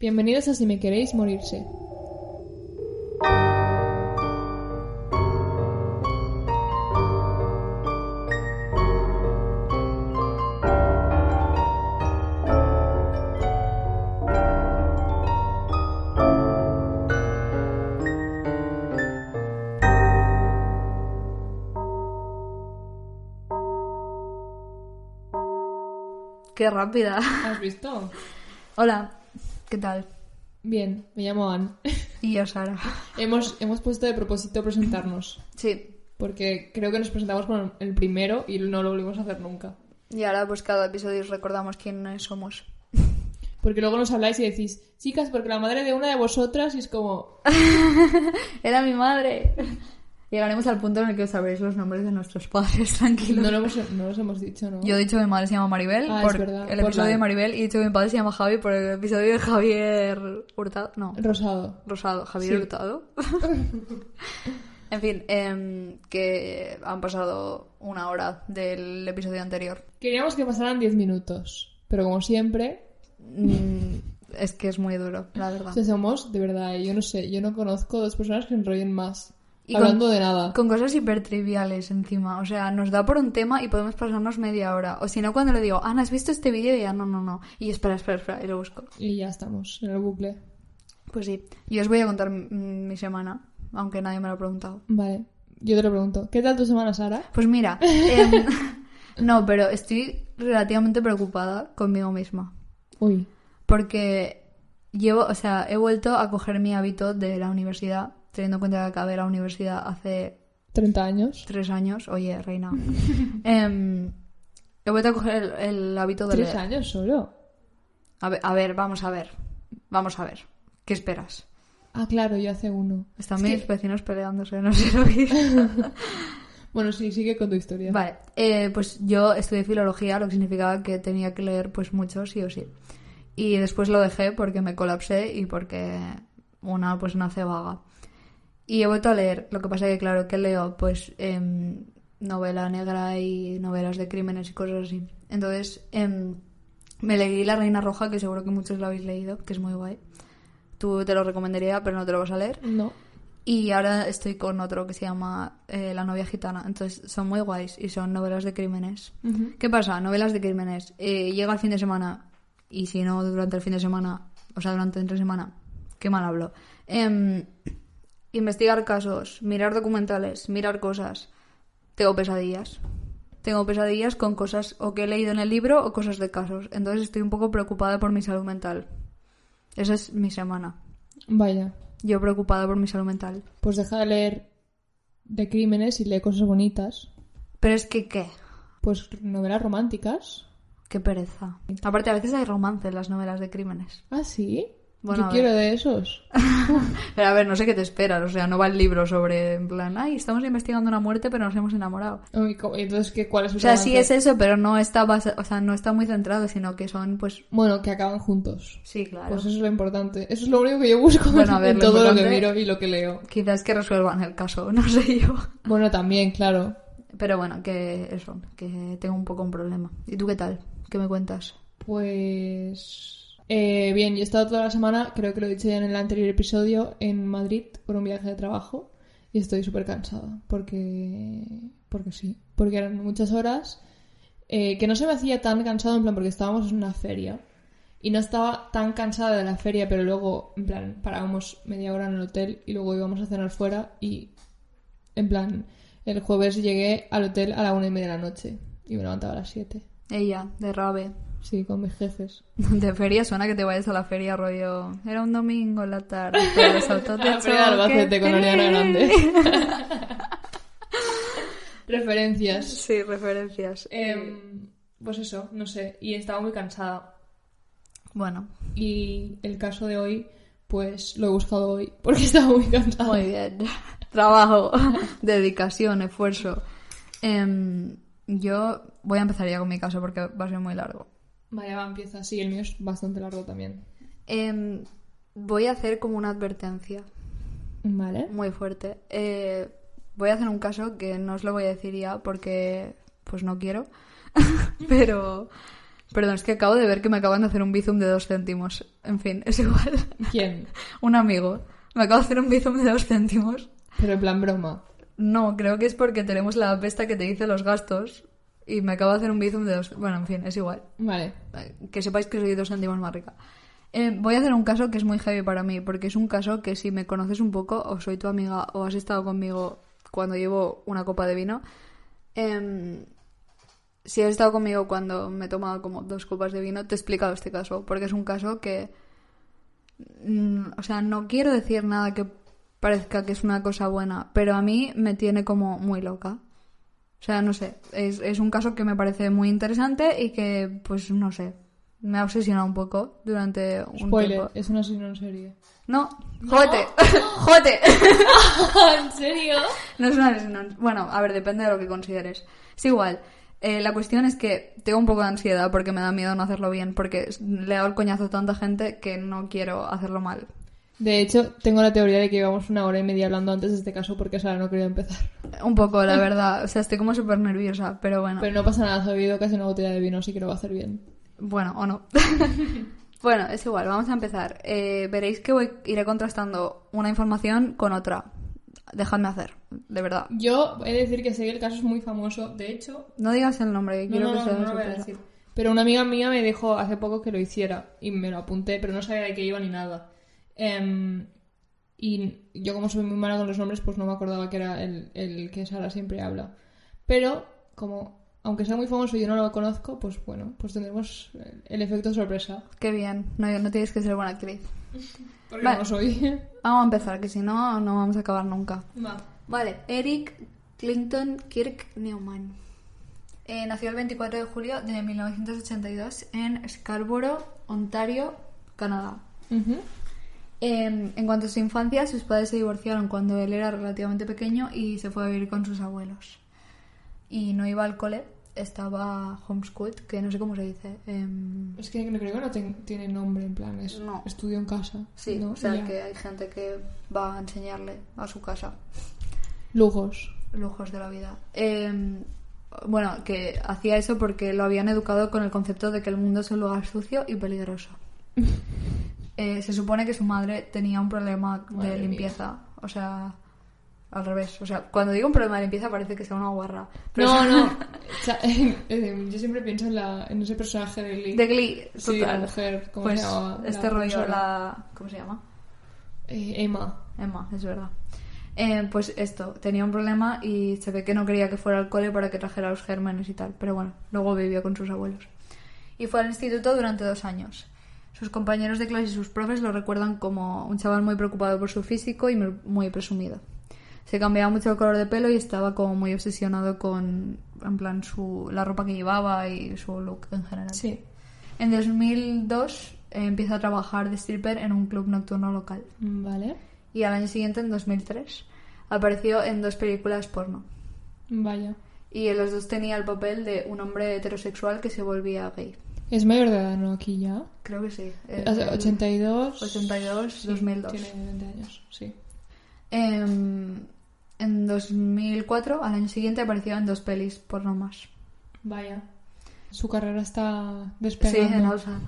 Bienvenidos a Si me queréis morirse. Qué rápida. ¿Has visto? Hola, ¿qué tal? Bien, me llamo Anne. Y yo, Sara. hemos, hemos puesto de propósito presentarnos. Sí. Porque creo que nos presentamos con el primero y no lo volvimos a hacer nunca. Y ahora, pues cada episodio os recordamos quiénes somos. Porque luego nos habláis y decís, chicas, porque la madre de una de vosotras y es como, Era mi madre. Llegaremos al punto en el que os sabréis los nombres de nuestros padres, tranquilos. no, lo hemos, no los hemos dicho, ¿no? Yo he dicho que mi madre se llama Maribel Ah, es por verdad, el por episodio la- de Maribel y he dicho que mi padre se llama Javi por el episodio de Javier Hurtado. No, Rosado. Rosado. Javier Sí. Hurtado. en fin, em, que han pasado una hora del episodio anterior. Queríamos que pasaran 10 minutos, pero como siempre, Mm, es que es muy duro, la verdad. o sea, somos, de verdad, yo no sé, yo no conozco dos personas que enrollen más. Y hablando con- de nada. Con cosas hiper triviales encima. O sea, nos da por un tema y podemos pasarnos media hora. O si no, cuando le digo, Ana, ¿has visto este vídeo? Y ya, no, no, no. Y espera, espera, espera, y lo busco. Y ya estamos en el bucle. Pues sí. Yo os voy a contar mi semana, aunque nadie me lo ha preguntado. Vale, yo te lo pregunto. ¿Qué tal tu semana, Sara? Pues mira, em, no, pero estoy relativamente preocupada conmigo misma. Uy, Porque llevo, o sea, he vuelto a coger mi hábito de la universidad, teniendo en cuenta que acabé la universidad hace 30 años. tres años. Oye, reina. Em, he vuelto a coger el, el hábito de ¿Tres leer. años solo? A ver, a ver, vamos a ver. Vamos a ver. ¿Qué esperas? Ah, claro, yo hace uno. Están Es mis que- vecinos peleándose, no sé lo que Bueno, sí, sigue con tu historia. Vale, eh, pues yo estudié filología, lo que significaba que tenía que leer pues mucho, sí o sí. Y después lo dejé porque me colapsé y porque una pues nace vaga. Y he vuelto a leer, lo que pasa que claro, que leo pues em, novela negra y novelas de crímenes y cosas así. Entonces em, me leí La Reina Roja, que seguro que muchos lo habéis leído, que es muy guay. Tú te lo recomendaría, pero no te lo vas a leer. No. Y ahora estoy con otro que se llama eh, La novia gitana. Entonces son muy guays y son novelas de crímenes. Ujú. ¿Qué pasa? Novelas de crímenes. Eh, llega el fin de semana y si no durante el fin de semana, o sea, durante entre semana, qué mal hablo. Em, investigar casos, mirar documentales, mirar cosas. Tengo pesadillas. Tengo pesadillas con cosas o que he leído en el libro o cosas de casos. Entonces estoy un poco preocupada por mi salud mental. Esa es mi semana. Vaya, Yo preocupada por mi salud mental. pues deja de leer de crímenes y lee cosas bonitas. Pero es que, ¿qué? Pues novelas románticas. Qué pereza. Aparte, a veces hay romance en las novelas de crímenes. Ah, sí. Bueno, Yo quiero de esos. Pero a ver, no sé qué te esperas. O sea, no va el libro sobre, en plan, ay, estamos investigando una muerte, pero nos hemos enamorado. Uy, Entonces, ¿qué, ¿cuál es el O sea, sí es eso, pero no está basa- o sea, no está muy centrado, sino que son, pues, Bueno, que acaban juntos. sí, claro. Pues eso es lo importante. Eso es lo único que yo busco Bueno, a ver, en lo todo lo que miro y lo que leo. Quizás que resuelvan el caso, no sé yo. Bueno, también, claro. Pero bueno, que eso, que tengo un poco un problema. ¿Y tú qué tal? ¿Qué me cuentas? Pues... eh, bien, yo he estado toda la semana, creo que lo he dicho ya en el anterior episodio, en Madrid por un viaje de trabajo y estoy súper cansada porque... porque sí, porque eran muchas horas eh, que no se me hacía tan cansado en plan porque estábamos en una feria y no estaba tan cansada de la feria pero luego en plan parábamos media hora en el hotel y luego íbamos a cenar fuera y en plan el jueves llegué al hotel a la una y media de la noche y me levantaba a las siete Ella, de Rabe. Sí con mis jefes De feria suena que te vayas a la feria rollo. Era un domingo en la tarde, pero autos de La feria Albacete con choque. Ariana Grande. Referencias. Sí, referencias. Em, pues eso, no sé. Y estaba muy cansada. Bueno, Y el caso de hoy, pues lo he buscado hoy porque estaba muy cansada. muy bien. Trabajo, dedicación, esfuerzo. Em, yo voy a empezar ya con mi caso porque va a ser muy largo. Vaya, va, empieza. Sí, el mío es bastante largo también. Em, voy a hacer como una advertencia Vale. muy fuerte. Eh, voy a hacer un caso que no os lo voy a decir ya porque pues no quiero. Pero Perdón, es que acabo de ver que me acaban de hacer un bizum de dos céntimos. En fin, es igual. ¿Quién? un amigo. Me acaba de hacer un bizum de dos céntimos. Pero en plan broma. No, creo que es porque tenemos la app esta que te dice los gastos y me acaba de hacer un bizum de dos... Bueno, en fin, es igual. Vale. Que sepáis que soy dos céntimos más rica. Eh, voy a hacer un caso que es muy heavy para mí, porque es un caso que si me conoces un poco, o soy tu amiga, o has estado conmigo cuando llevo una copa de vino, em, si has estado conmigo cuando me he tomado como dos copas de vino, te he explicado este caso, porque es un caso que... mm, o sea, no quiero decir nada que parezca que es una cosa buena, pero a mí me tiene como muy loca. O sea, no sé, es, es un caso que me parece muy interesante y que, pues, no sé, me ha obsesionado un poco durante un Spoiler, tiempo. es una asesino en serie. No, jódete, jódete. ¿En serio? No es una asesino. Bueno, a ver, depende de lo que consideres. Es igual. Eh, la cuestión es que tengo un poco de ansiedad porque me da miedo no hacerlo bien, porque le he dado el coñazo a tanta gente que no quiero hacerlo mal. De hecho, tengo la teoría de que llevamos una hora y media hablando antes de este caso porque Sara no quería empezar. Un poco, la verdad. O sea, estoy como súper nerviosa, pero bueno. Pero no pasa nada, he bebido casi una botella de vino, así que lo va a hacer bien. Bueno, o no. bueno, es igual, vamos a empezar. Eh, veréis que voy, iré contrastando una información con otra. Dejadme hacer, de verdad. Yo he de decir que sé que el caso es muy famoso. De hecho, No digas el nombre, que no, quiero no, que no, sea no lo voy a decir. Pero una amiga mía me dijo hace poco que lo hiciera y me lo apunté, pero no sabía de qué iba ni nada. Em, y yo como soy muy mala con los nombres, pues no me acordaba que era el, el que Sara siempre habla. Pero como, aunque sea muy famoso y yo no lo conozco, pues bueno, pues tendremos el- efecto sorpresa. Qué bien, no, no tienes que ser buena actriz. Porque Vale. no soy. Vamos a empezar, que si no, no vamos a acabar nunca. Va. Vale, Eric Clinton Kirk Newman. Eh, nació el 24 de julio de 1982 en Scarborough, Ontario, Canadá. Ujú. Eh, en cuanto a su infancia, sus padres se divorciaron cuando él era relativamente pequeño y se fue a vivir con sus abuelos. Y no iba al cole, estaba homeschooled, que no sé cómo se dice. em, Es que no creo que no ten- tiene nombre, en plan, es No. estudio en casa. sí, ¿no? o sea que hay gente que va a enseñarle a su casa. Lujos. lujos de la vida. Eh, bueno, que hacía eso porque lo habían educado con el concepto de que el mundo es un lugar sucio y peligroso. Eh, se supone que su madre tenía un problema Madre de mía. limpieza, o sea, al revés. O sea, cuando digo un problema de limpieza parece que sea una guarra. Pero No, no. O sea, eh, yo siempre pienso en, la, en ese personaje de Glee. De Glee, Sí, la total. mujer, ¿cómo pues se llamaba? este La rollo, profesora. la... ¿Cómo se llama? Eh, Emma. Emma, es verdad. Eh, pues esto, tenía un problema y se ve que no quería que fuera al cole para que trajera los gérmenes y tal. Pero bueno, luego vivió con sus abuelos. Y fue al instituto durante dos años. Sus compañeros de clase y sus profes lo recuerdan como un chaval muy preocupado por su físico y muy- presumido. Se cambiaba mucho el color de pelo y estaba como muy obsesionado con, en plan, su, la ropa que llevaba y su look en general. Sí. En 2002 eh, empieza a trabajar de stripper en un club nocturno local Vale. y al año siguiente, en 2003, apareció en dos películas porno. Vaya. Y en los dos tenía el papel de un hombre heterosexual que se volvía gay. Es mayor de edad, ¿no? Aquí ya. Creo que sí. Es Hace del 82. 82, sí, 2002. Tiene 20 años, sí. Em, en 2004, al año siguiente, apareció en dos pelis porno más. Vaya. Su carrera está Sí, despegando. en alza.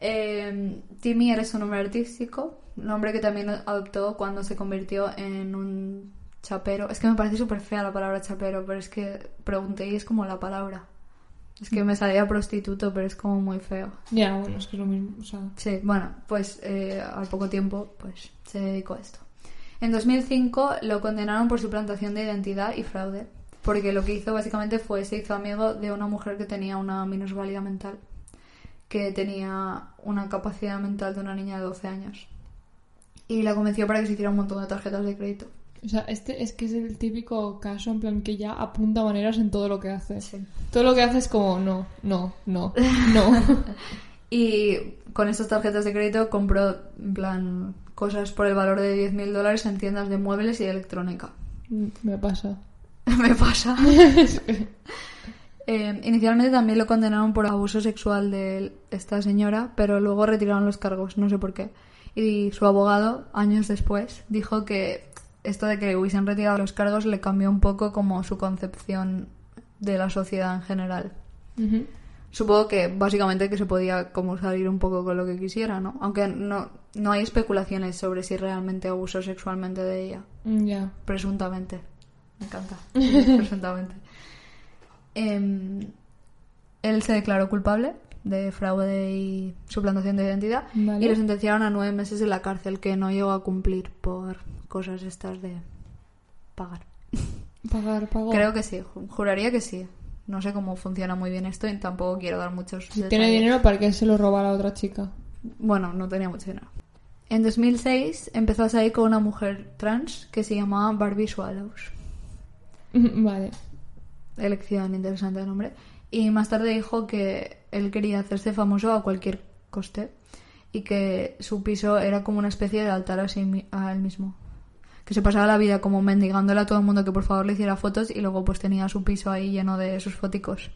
Em, Timmy era su nombre artístico, nombre que también adoptó cuando se convirtió en un chapero. Es que me parece súper fea la palabra chapero, pero es que pregunté y es como la palabra. Es que me salía prostituto, pero es como muy feo. Ya, bueno, es que es lo mismo. O sea, Sí, bueno, pues eh, al poco tiempo pues se dedicó a esto. En 2005 lo condenaron por suplantación de identidad y fraude, porque lo que hizo básicamente fue se hizo amigo de una mujer que tenía una minusvalía mental, que tenía una capacidad mental de una niña de 12 años. Y la convenció para que se hiciera un montón de tarjetas de crédito. O sea, este es que es el típico caso en plan que ya apunta maneras en todo lo que hace. Sí. Todo lo que hace es como, no, no, no, no. Y con estas tarjetas de crédito compró, en plan, cosas por el valor de 10.000 dólares en tiendas de muebles y electrónica. Me pasa. Me pasa. Eh, inicialmente también lo condenaron por abuso sexual de esta señora, pero luego retiraron los cargos, no sé por qué. Y su abogado, años después, dijo que esto de que hubiesen retirado los cargos le cambió un poco como su concepción de la sociedad en general. Supongo que básicamente que se podía como salir un poco con lo que quisiera, ¿no? Aunque no, no hay especulaciones sobre si realmente abusó sexualmente de ella. Mm, Ya. Presuntamente. Me encanta. Presuntamente. Em, él se declaró culpable de fraude y suplantación de identidad Vale. y le sentenciaron a nueve meses en la cárcel que no llegó a cumplir por cosas estas de pagar. Pagar, pago. Creo que sí, ju- juraría que sí. No sé cómo funciona muy bien esto y tampoco quiero dar muchos Si detalles. tiene dinero, ¿para qué se lo roba a la otra chica? Bueno, no tenía mucho dinero. En 2006 empezó a salir con una mujer trans que se llamaba Barbie Swallows. vale. Elección interesante de nombre. Y más tarde dijo que él quería hacerse famoso a cualquier coste y que su piso era como una especie de altar a, sí a él mismo. Que se pasaba la vida como mendigándole a todo el mundo que por favor le hiciera fotos y luego pues tenía su piso ahí lleno de sus foticos.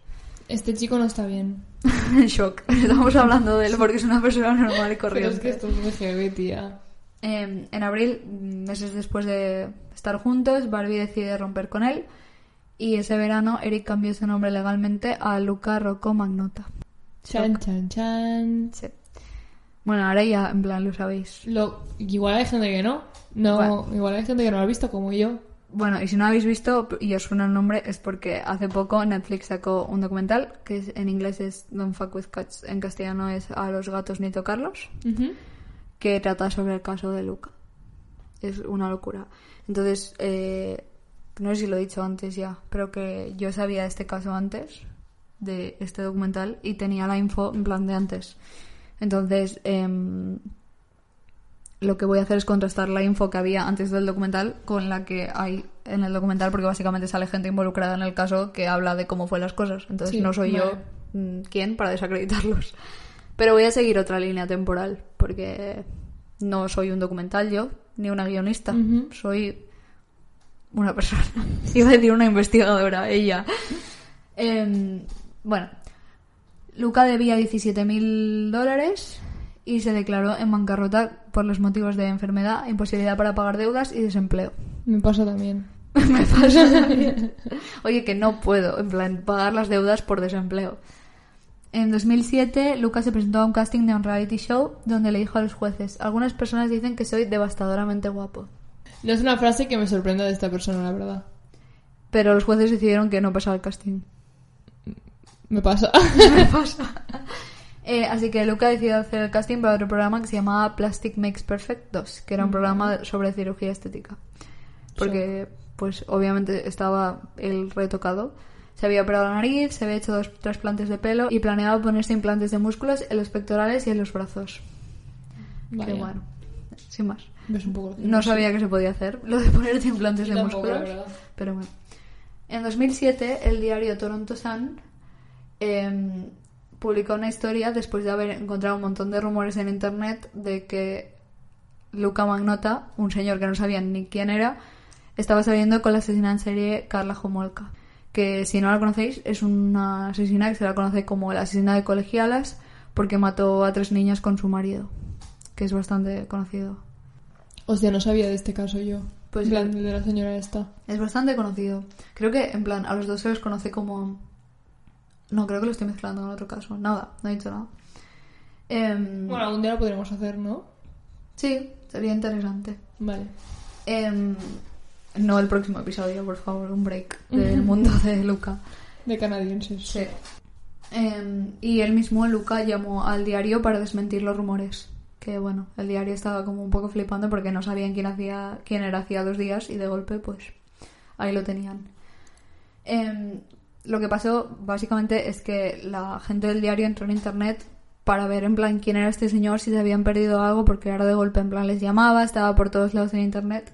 Este chico no está bien. En shock. Estamos hablando de él porque es una persona normal y Pero corriente. es que esto es muy heavy, tía. Eh, en abril, meses después de estar juntos, Barbie decide romper con él y ese verano Eric cambió su nombre legalmente a Luca Rocco Magnota. Chan, chan, chan. Sí. Bueno, ahora ya en plan lo sabéis. Lo... Igual hay gente que no. No, Bueno. igual hay gente que no lo ha visto como yo. Bueno, y si no habéis visto y os suena el nombre es porque hace poco Netflix sacó un documental que en inglés es Don't Fuck With Cats, en castellano es A los gatos ni tocarlos. Que trata sobre el caso de Luca. Es una locura. Entonces, eh, no sé si lo he dicho antes ya, pero que yo sabía de este caso antes, de este documental, y tenía la info en plan de antes. Entonces, em, lo que voy a hacer es contrastar la info que había antes del documental con la que hay en el documental, porque básicamente sale gente involucrada en el caso que habla de cómo fue las cosas. Entonces, Sí, no soy vale. yo mm, quien para desacreditarlos. Pero voy a seguir otra línea temporal, porque no soy un documental yo, ni una guionista. Soy una persona. Iba a decir una investigadora, ella. Em, bueno, Luca debía 17.000 dólares y se declaró en bancarrota por los motivos de enfermedad, imposibilidad para pagar deudas y desempleo. Me pasa también. Me pasa también. Oye, que no puedo, en plan, pagar las deudas por desempleo. En 2007, Lucas se presentó a un casting de un reality show donde le dijo a los jueces, algunas personas dicen que soy devastadoramente guapo. No es una frase que me sorprenda de esta persona, la verdad. Pero los jueces decidieron que no pasaba el casting. Me pasa. Me pasa. Eh, así que Luca decidió hacer el casting para otro programa que se llamaba Plastic Makes Perfect 2, que era un programa sobre cirugía estética. Porque, pues, obviamente estaba el retocado. Se había operado la nariz, se había hecho dos trasplantes de pelo y planeaba ponerse implantes de músculos en los pectorales y en los brazos. Vaya. Que bueno, sin más. Ves un poco lo que No sabía que se podía hacer lo de ponerte implantes de tampoco, músculos. Pero bueno. En 2007, el diario Toronto Sun em, publicó una historia después de haber encontrado un montón de rumores en internet de que Luca Magnota, un señor que no sabían ni quién era, estaba saliendo con la asesina en serie Carla Homolka. Que si no la conocéis, es una asesina que se la conoce como la asesina de colegialas porque mató a tres niñas con su marido. Que es bastante conocido. Hostia, no sabía de este caso yo. Pues en plan, de la señora esta. Es bastante conocido. Creo que, en plan, a los dos se los conoce como... No, creo que lo estoy mezclando con otro caso. Nada, no he dicho nada. Em, Bueno, algún día lo podremos hacer, ¿no? Sí, sería interesante. Vale. Em, no el próximo episodio, por favor, un break del mundo de Luca. De canadienses. Sí. Em, y él mismo, Luca, llamó al diario para desmentir los rumores. Que bueno, el diario estaba como un poco flipando porque no sabían quién, hacía, quién era hacía dos días y de golpe, pues ahí lo tenían. Em, lo que pasó básicamente es que la gente del diario entró en internet para ver en plan quién era este señor, si se habían perdido algo, porque ahora de golpe en plan les llamaba, estaba por todos lados en internet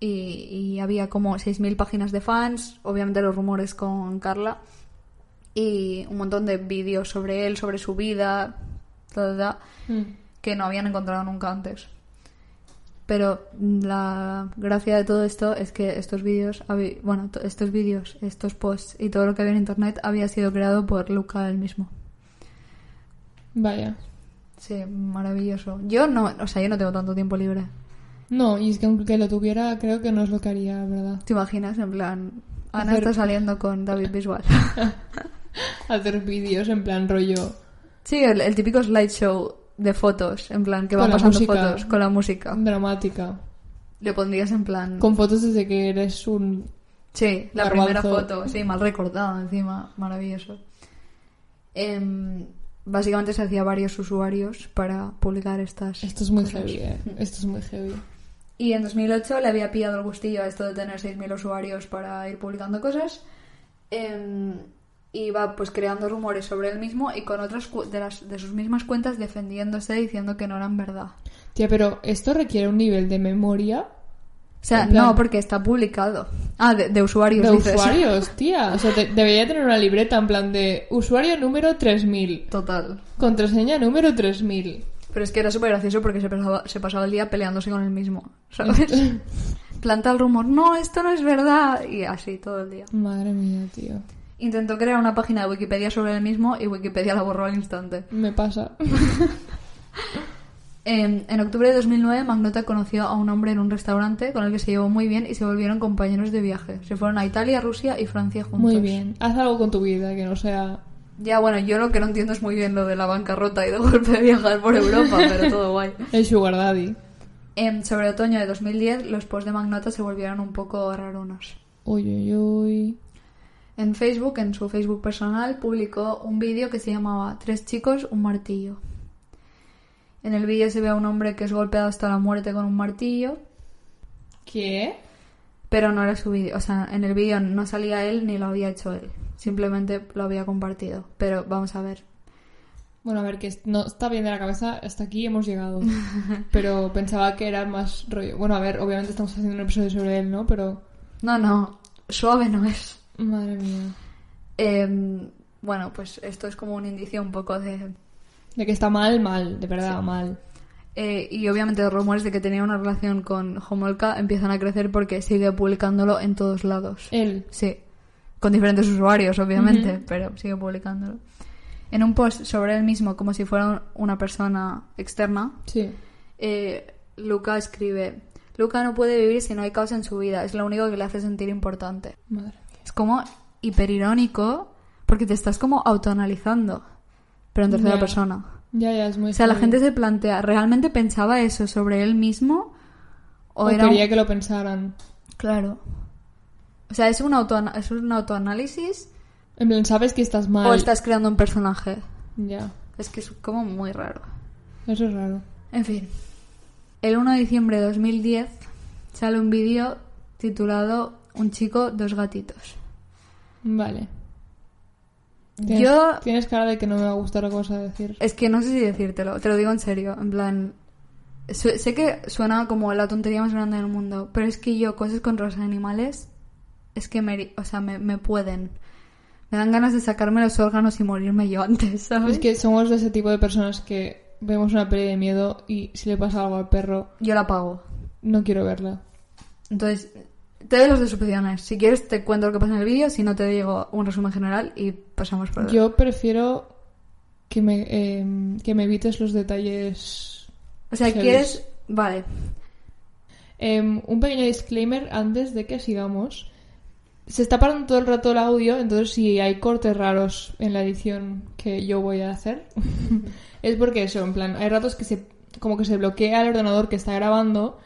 y, y había como 6.000 páginas de fans, obviamente los rumores con Carla y un montón de vídeos sobre él, sobre su vida, ta, Mm. Que no habían encontrado nunca antes. Pero la gracia de todo esto es que estos vídeos, bueno, to- estos vídeos, estos posts y todo lo que había en internet había sido creado por Luca él mismo. Vaya. Sí, maravilloso. Yo no, o sea, yo no tengo tanto tiempo libre. No, y es que aunque lo tuviera, creo que no es lo que haría, ¿verdad? ¿Te imaginas? En plan, Ana Hacer- está saliendo con David Bisbal. hacer vídeos en plan rollo. Sí, el, el típico slideshow de fotos, en plan, que van pasando música. fotos con la música. Dramática. Le pondrías en plan... Con fotos desde que eres un. Sí, la Garbanzo. primera foto, sí, mal recordado encima, maravilloso. Em, básicamente se hacía varios usuarios para publicar estas. Esto es muy cosas. heavy, eh. Esto es muy heavy. Y en 2008 le había pillado el gustillo a esto de tener 6.000 usuarios para ir publicando cosas. Em, iba pues creando rumores sobre él mismo y con otras de, las, de sus mismas cuentas defendiéndose diciendo que no eran verdad. Tía, pero esto requiere un nivel de memoria O sea, plan- no, porque está publicado. Ah, de, de usuarios, de dices. usuarios, tía. O sea, te- debería tener una libreta en plan de usuario número 3000, Total. contraseña número 3000. Pero es que era súper gracioso porque se pasaba, se pasaba el día peleándose con el mismo, ¿sabes? Planta el rumor, no, esto no es verdad. Y así todo el día. Madre mía, tío. Intentó crear una página de Wikipedia sobre él mismo y Wikipedia la borró al instante. Me pasa. En, en octubre de 2009, Magnota conoció a un hombre en un restaurante con el que se llevó muy bien y se volvieron compañeros de viaje. Se fueron a Italia, Rusia y Francia juntos. Muy bien. Haz algo con tu vida que no sea. Ya, bueno, yo lo que no entiendo es muy bien lo de la bancarrota y de golpe viajar por Europa, pero todo guay. El Sugar Daddy. En, sobre otoño de 2010, los posts de Magnota se volvieron un poco rarunos. Uy, uy, uy. En Facebook, en su Facebook personal, publicó un vídeo que se llamaba Tres chicos, un martillo. En el vídeo se ve a un hombre que es golpeado hasta la muerte con un martillo, ¿Qué? pero no era su vídeo. O sea, en el vídeo no salía él ni lo había hecho él. Simplemente lo había compartido. Pero vamos a ver. Bueno, a ver, que no está bien de la cabeza, hasta aquí hemos llegado. Pero pensaba que era más rollo. Bueno, a ver, obviamente estamos haciendo un episodio sobre él, ¿no? Pero. No, no, suave no es. Madre mía. Em, bueno, pues esto es como un indicio un poco de... De que está mal, mal, de verdad, mal. Eh, y obviamente los rumores de que tenía una relación con Homolka empiezan a crecer porque sigue publicándolo en todos lados. Él. Sí, con diferentes usuarios, obviamente, pero sigue publicándolo. En un post sobre él mismo, como si fuera una persona externa, Sí. eh, Luca escribe: Luca no puede vivir si no hay caos en su vida, es lo único que le hace sentir importante. Madre. Es como hiperirónico porque te estás como autoanalizando, pero en tercera persona. Ya, ya, es muy O sea, la gente se plantea, ¿realmente pensaba eso sobre él mismo? ¿O, O era un- quería que lo pensaran. Claro. O sea, ¿es un, autoana- ¿es un autoanálisis En plan, sabes que estás mal. o estás creando un personaje? Ya. Es que es como muy raro. Eso es raro. En fin. El 1 de diciembre de 2010 sale un vídeo titulado Un chico, dos gatitos. Vale. Tienes, Yo Tienes cara de que no me va a gustar la cosa a decir. es que no sé si decírtelo, te lo digo en serio, en plan... sé que suena como la tontería más grande del mundo, pero es que yo cosas contra los animales es que me, o sea, me, me pueden. Me dan ganas de sacarme los órganos y morirme yo antes, ¿sabes? Es que somos de ese tipo de personas que vemos una peli de miedo y si le pasa algo al perro, Yo la pago. no quiero verla. Entonces, te doy las dos opciones. Si quieres te cuento lo que pasa en el vídeo, si no te digo un resumen general y pasamos por Yo prefiero que me, eh, que me evites los detalles. O sea, quieres... Vale. Em, un pequeño disclaimer antes de que sigamos. Se está parando todo el rato el audio, entonces si hay cortes raros en la edición que yo voy a hacer, es porque eso, en plan, hay ratos que se como que se bloquea el ordenador que está grabando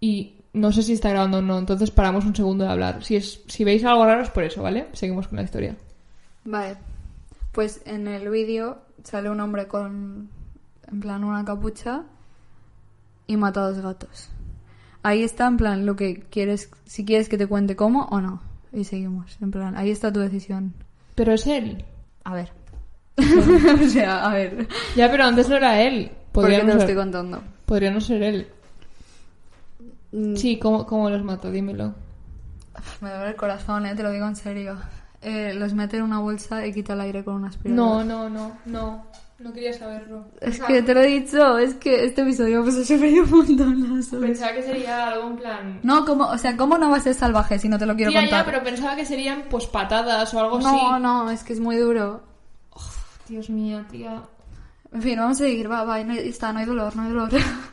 y no sé si está grabando o no, entonces paramos un segundo de hablar. Si es si veis algo raro es por eso, ¿vale? Seguimos con la historia. Vale. Pues en el vídeo sale un hombre con, en plan, una capucha y mata a dos gatos. Ahí está, en plan, lo que quieres, si quieres que te cuente cómo o no. Y seguimos, en plan, ahí está tu decisión. Pero es él. A ver. o sea, a ver. Ya, pero antes no era él. ¿Por Podría, te no lo estoy contando? podría no ser él. Mm, Sí, ¿cómo, cómo los mata? Dímelo. Me duele el corazón, eh, te lo digo en serio. Eh, los mete en una bolsa y quita el aire con una aspiradora. No, no, no, no. No quería saberlo. Es que te lo he dicho, es que este episodio pues se reír un montón. ¿no? ¿sabes? Pensaba que sería algo en plan... No, como, o sea, ¿cómo no va a ser salvaje si no te lo quiero Tía, contar? ya, pero pensaba que serían pues patadas o algo no, así. no, es que es muy duro. Dios mío, tía. En fin, vamos a seguir, va, va, no hay, está, no hay dolor, no hay dolor.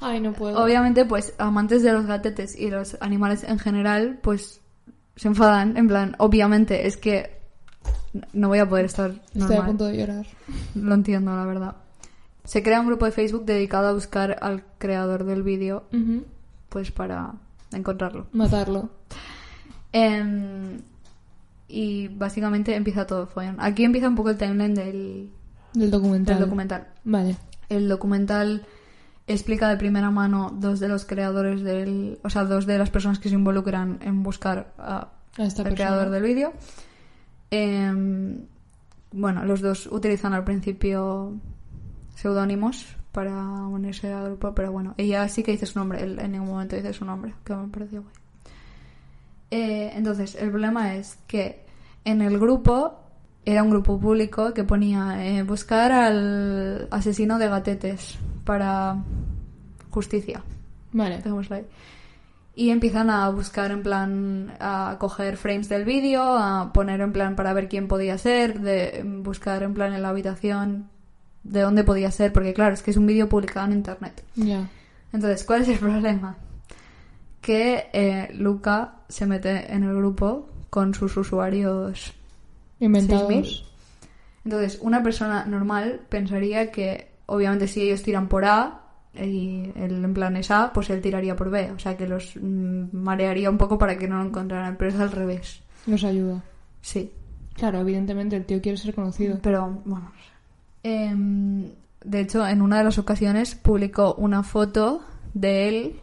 Ay, no puedo. Obviamente, pues, amantes de los gatetes y los animales en general, pues, se enfadan, en plan, obviamente, es que no voy a poder estar Estoy a normal. punto de llorar. Lo entiendo, la verdad. Se crea un grupo de Facebook dedicado a buscar al creador del vídeo, pues para encontrarlo. Matarlo. Em, y básicamente empieza todo follón. Aquí empieza un poco el timeline del, Del documental. del documental. Vale. El documental explica de primera mano dos de los creadores del... O sea, dos de las personas que se involucran en buscar a A esta el persona. creador del vídeo. Em, bueno, los dos utilizan al principio seudónimos para unirse al grupo, pero bueno, ella sí que dice su nombre, él en ningún momento dice su nombre, que me pareció guay. Eh, entonces, el problema es que en el grupo era un grupo público que ponía eh, buscar al asesino de gatetes para justicia. Vale. Dejémoslo ahí. Y empiezan a buscar en plan, a coger frames del vídeo, a poner en plan para ver quién podía ser, de buscar en plan en la habitación de dónde podía ser, porque claro, es que es un vídeo publicado en internet. Ya. Entonces, ¿cuál es el problema? Que eh, Luca se mete en el grupo con sus usuarios Inventados. 6.000. Entonces, una persona normal pensaría que, obviamente, si ellos tiran por A y él en plan es A, pues él tiraría por B. O sea, que los mm, marearía un poco para que no lo encontraran, pero es al revés. Nos ayuda. Sí, Claro, evidentemente el tío quiere ser conocido. pero bueno. Em, de hecho, en una de las ocasiones publicó una foto de él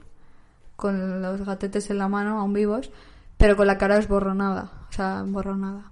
con los gatetes en la mano, aún vivos, pero con la cara esborronada. O sea, emborronada.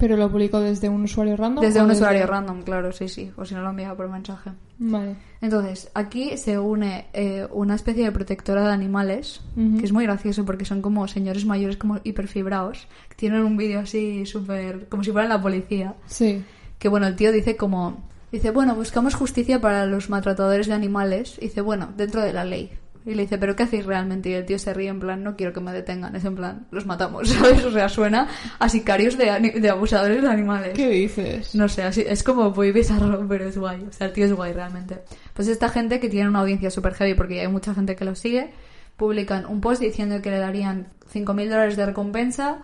Pero lo publicó desde un usuario random. Desde un usuario random, claro, sí, sí. O si no lo enviaba por mensaje. Vale. Entonces, aquí se une eh, una especie de protectora de animales, que es muy gracioso porque son como señores mayores como hiperfibrados, que tienen un vídeo así súper... como si fueran la policía. Sí. Que bueno, el tío dice como... Dice, bueno, buscamos justicia para los maltratadores de animales. Dice, bueno, dentro de la ley. Y le dice, ¿pero qué hacéis realmente? Y el tío se ríe en plan, no quiero que me detengan. Es en plan, los matamos, ¿sabes? O sea, suena a sicarios de, de abusadores de animales. ¿Qué dices? No sé, así, es como muy bizarro, pero es guay. O sea, el tío es guay realmente. Pues esta gente que tiene una audiencia super heavy, porque hay mucha gente que lo sigue, publican un post diciendo que le darían 5.000 dólares de recompensa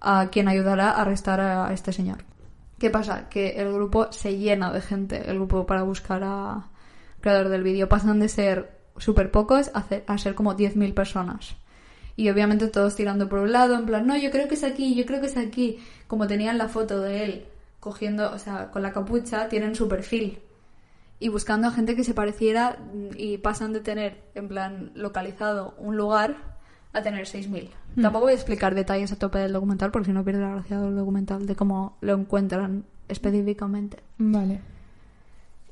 a quien ayudará a arrestar a este señor. ¿Qué pasa? Que el grupo se llena de gente, el grupo para buscar a creador del vídeo. Pasan de ser súper pocos a, ser- a ser como 10.000 personas. Y obviamente todos tirando por un lado, en plan, no, yo creo que es aquí, yo creo que es aquí. Como tenían la foto de él cogiendo, o sea, con la capucha, tienen su perfil. Y buscando a gente que se pareciera mm, y pasan de tener, en plan, localizado un lugar a tener 6.000. Tampoco voy a explicar detalles a tope del documental porque si no pierde la gracia del documental de cómo lo encuentran específicamente. Vale.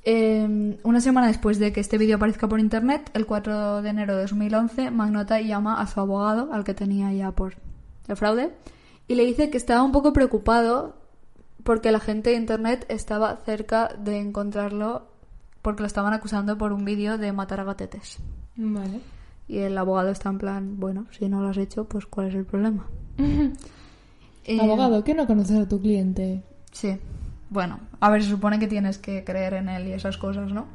Eh, una semana después de que este vídeo aparezca por internet, el 4 de enero de 2011, Magnota llama a su abogado, al que tenía ya por el fraude, y le dice que estaba un poco preocupado porque la gente de internet estaba cerca de encontrarlo porque lo estaban acusando por un vídeo de matar a gatetes. Vale. Y el abogado está en plan, bueno, si no lo has hecho, pues ¿cuál es el problema? Eh, Abogado, ¿qué no conoces a tu cliente? Sí. Bueno, a ver, se supone que tienes que creer en él y esas cosas, ¿no?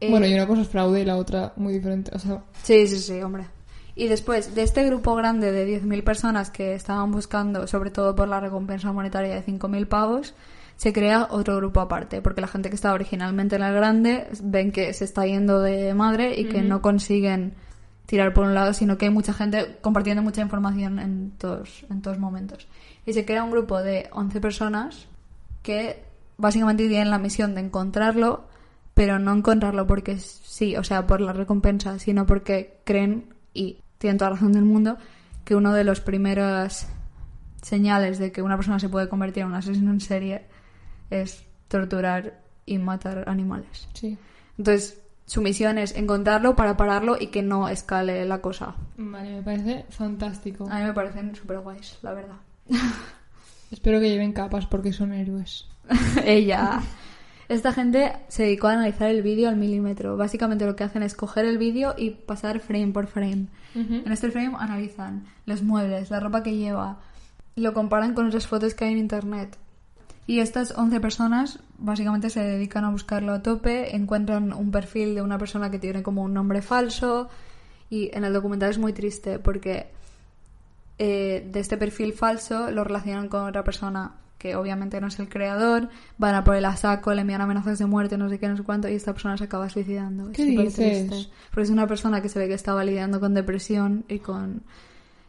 Eh, Bueno, y una cosa es fraude y la otra muy diferente. O sea, Sí, sí, sí, hombre. Y después de este grupo grande de 10.000 personas que estaban buscando, sobre todo por la recompensa monetaria de 5.000 pavos, se crea otro grupo aparte, porque la gente que estaba originalmente en el grande ven que se está yendo de madre y que no consiguen tirar por un lado, sino que hay mucha gente compartiendo mucha información en todos, en todos momentos. Y se crea un grupo de 11 personas que básicamente tienen la misión de encontrarlo, pero no encontrarlo porque sí, o sea, por la recompensa, sino porque creen, y tienen toda la razón del mundo, que uno de los primeros señales de que una persona se puede convertir en un asesino en serie es torturar y matar animales. sí. Entonces, su misión es encontrarlo para pararlo y que no escale la cosa. Vale, me parece fantástico. A mí me parecen súper guays, la verdad. Espero que lleven capas porque son héroes. Ella. Esta gente se dedicó a analizar el vídeo al milímetro. Básicamente lo que hacen es coger el vídeo y pasar frame por frame. En este frame analizan los muebles, la ropa que lleva, y lo comparan con otras fotos que hay en internet. Y estas 11 personas básicamente se dedican a buscarlo a tope, encuentran un perfil de una persona que tiene como un nombre falso y en el documental es muy triste porque eh, de este perfil falso lo relacionan con otra persona que obviamente no es el creador, van a por el a saco, le envían amenazas de muerte, no sé qué, no sé cuánto, y esta persona se acaba suicidando. Es ¿Qué súper dices? triste. Porque es una persona que se ve que estaba lidiando con depresión y con...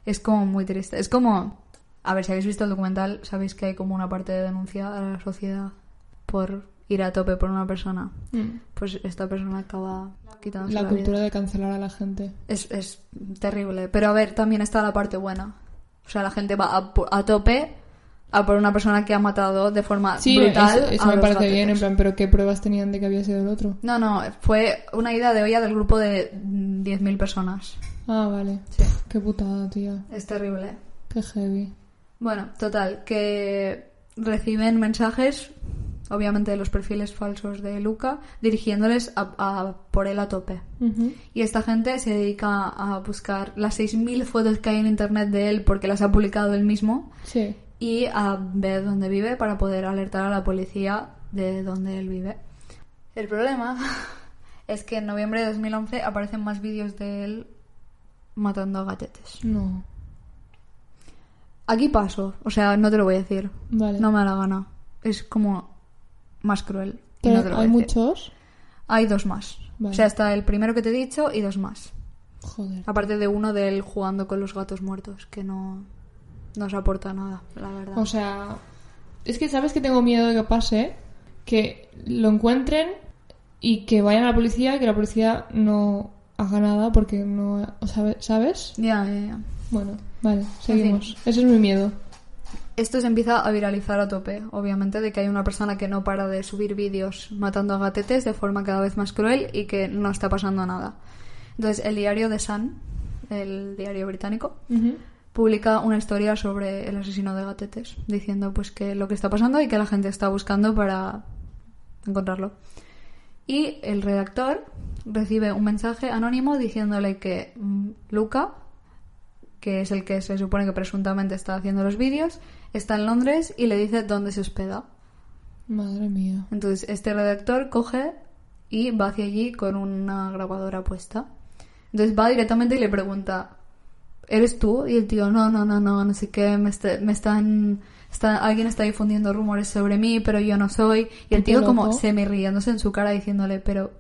Es como muy triste. Es como... A ver, si habéis visto el documental, sabéis que hay como una parte de denuncia a la sociedad por ir a tope por una persona. Mm. Pues esta persona acaba quitándose La la, cultura vida. de cancelar a la gente. Es, es terrible. Pero a ver, también está la parte buena. O sea, la gente va a, a tope a por una persona que ha matado de forma Sí, brutal. eso, eso a me los parece gatetes. bien, en plan, pero ¿qué pruebas tenían de que había sido el otro? No, no, fue una idea de olla del grupo de mm, 10.000 personas. Ah, vale. Sí. Qué putada, tía. Es terrible. Qué heavy. Bueno, total, que reciben mensajes, obviamente de los perfiles falsos de Luca, dirigiéndoles a, a por él a tope. Y esta gente se dedica a buscar las 6.000 fotos que hay en internet de él porque las ha publicado él mismo Sí. y a ver dónde vive para poder alertar a la policía de dónde él vive. El problema es que en noviembre de 2011 aparecen más vídeos de él matando a gatetes. No. Aquí paso, o sea, no te lo voy a decir. Vale. No me da la gana. Es como más cruel. Pero no te lo voy hay muchos. Hay dos más. Vale. O sea, está el primero que te he dicho y dos más. Joder. Aparte de uno de él jugando con los gatos muertos, que no nos aporta nada, la verdad. O sea, es que sabes que tengo miedo de que pase, que lo encuentren y que vayan a la policía y que la policía no haga nada porque no, ¿sabes? ya, ya, ya. Bueno, vale, seguimos. Ese es mi miedo. Esto se empieza a viralizar a tope, obviamente, de que hay una persona que no para de subir vídeos matando a gatetes de forma cada vez más cruel y que no está pasando nada. Entonces, el diario The Sun, el diario británico, publica una historia sobre el asesino de gatetes, diciendo pues que lo que está pasando y que la gente está buscando para encontrarlo. Y el redactor recibe un mensaje anónimo diciéndole que mm, Luca, que es el que se supone que presuntamente está haciendo los vídeos, está en Londres y le dice dónde se hospeda. Madre mía. Entonces este redactor coge y va hacia allí con una grabadora puesta. Entonces va directamente y le pregunta, ¿eres tú? Y el tío, no, no, no, no, no sé qué, me, está- me están... Está, alguien está difundiendo rumores sobre mí, pero yo no soy. Y el tío como loco. semi riéndose en su cara diciéndole, pero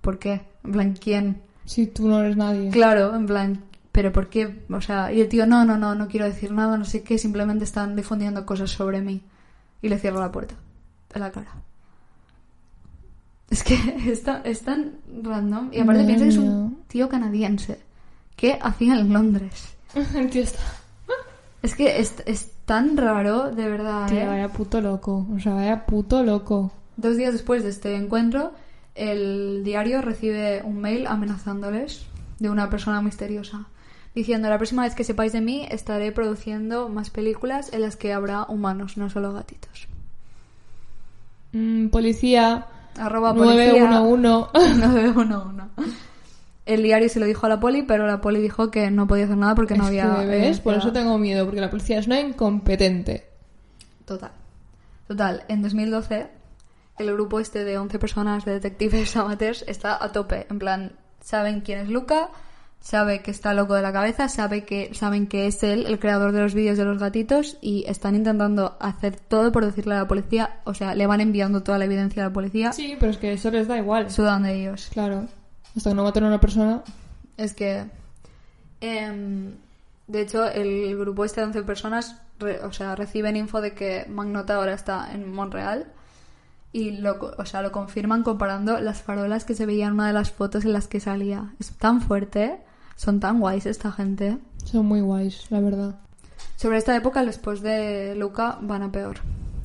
¿por qué? En plan, ¿quién? Si tú no eres nadie. Claro, en plan, ¿pero por qué? O sea, y el tío, no, no, no, no quiero decir nada, no sé qué, simplemente están difundiendo cosas sobre mí. Y le cierra la puerta en la cara. Es que está, es tan random. Y aparte Madre piensa que es un tío canadiense. ¿Qué hacía en Londres? El tío está... Es que es, es tan raro, de verdad. Tía, ¿eh? vaya puto loco. O sea, vaya puto loco. Dos días después de este encuentro, el diario recibe un mail amenazándoles de una persona misteriosa, diciendo la próxima vez que sepáis de mí estaré produciendo más películas en las que habrá humanos, no solo gatitos. Mm, policía... Arroba policía 911. 911. El diario se lo dijo a la poli, pero la poli dijo que no podía hacer nada porque no Es había... que, ¿ves? Por eso tengo miedo, porque la policía es una incompetente. Total. Total, en 2012 el grupo este de 11 personas de detectives amateurs está a tope. En plan, saben quién es Luca, sabe que está loco de la cabeza, sabe que, saben que es él el creador de los vídeos de los gatitos y están intentando hacer todo por decirle a la policía, o sea, le van enviando toda la evidencia a la policía, Sí, pero es que eso les da igual. sudan de ellos. Claro. Hasta que no maten a una persona. Es que. em, de hecho, el grupo este de 11 personas re- o sea, reciben info de que Magnota ahora está en Montreal. Y lo, o sea, lo confirman comparando las farolas que se veían en una de las fotos en las que salía. Es tan fuerte, son tan guays esta gente. Son muy guays, la verdad. Sobre esta época, después de Luca, van a peor.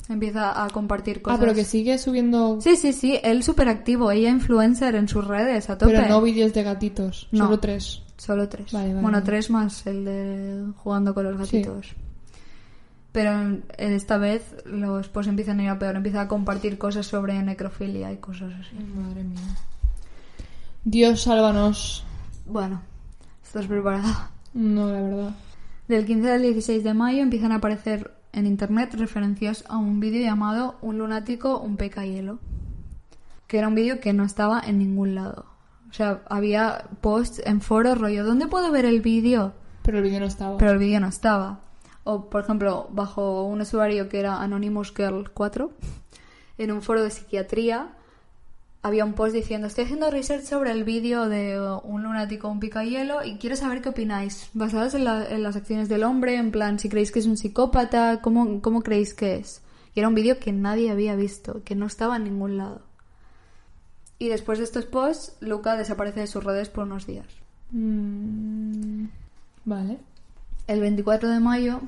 Empieza a compartir cosas. Ah, pero que sigue subiendo... Sí, sí, sí, él súper activo, ella influencer en sus redes, a tope. Pero no vídeos de gatitos. No. Solo tres. Solo tres. Vale, vale, bueno, vale. tres más el de jugando con los gatitos. Pero en- en esta vez los pues empiezan a ir a peor. Empieza a compartir cosas sobre necrofilia y cosas así. Madre mía. Dios, sálvanos. Bueno, ¿estás preparada? No, la verdad. Del 15 al 16 de mayo empiezan a aparecer en internet referencias a un vídeo llamado Un lunático, un hielo Que era un vídeo que no estaba en ningún lado. O sea, había posts en foros rollo, ¿dónde puedo ver el vídeo? Pero el vídeo no estaba. Pero el vídeo no estaba. o por ejemplo, bajo un usuario que era Anonymous Girl 4, en un foro de psiquiatría había un post diciendo estoy haciendo research sobre el vídeo de un lunático, un picahielo y quiero saber qué opináis, basados en, la- en las acciones del hombre, en plan si creéis que es un psicópata, cómo, cómo creéis que es. Y era un vídeo que nadie había visto, que no estaba en ningún lado. Y después de estos posts, Luca desaparece de sus redes por unos días. Mm, vale. El 24 de mayo,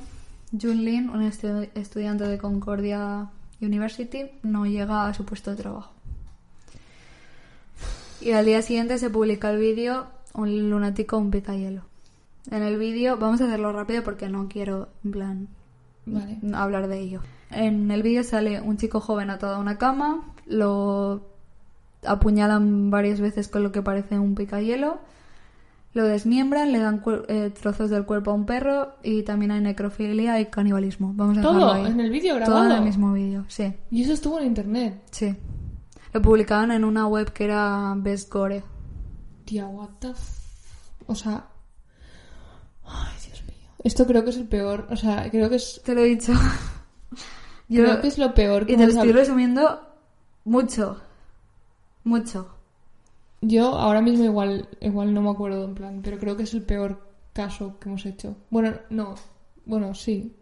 Jun Lin, un estu- estudiante de Concordia University, no llega a su puesto de trabajo. Y al día siguiente se publica el vídeo Un lunático, un picahielo. En el vídeo, vamos a hacerlo rápido porque no quiero, en plan, Vale. hablar de ello. En el vídeo sale un chico joven atado a una cama, lo apuñalan varias veces con lo que parece un picahielo, lo desmiembran, le dan eh, trozos del cuerpo a un perro y también hay necrofilia y canibalismo. Vamos a Todo ahí. en el vídeo Todo en grabado. el mismo vídeo, sí, Y eso estuvo en internet. sí. Lo publicaban en una web que era Best Gore. Tía, what the f- O sea... Ay, Dios mío. Esto creo que es el peor. O sea, creo que es... Te lo he dicho. Yo- Creo que es lo peor que y te lo estoy resumiendo mucho. Mucho. Yo ahora mismo igual, igual no me acuerdo en plan, pero creo que es el peor caso que hemos hecho. Bueno, no. Bueno, sí.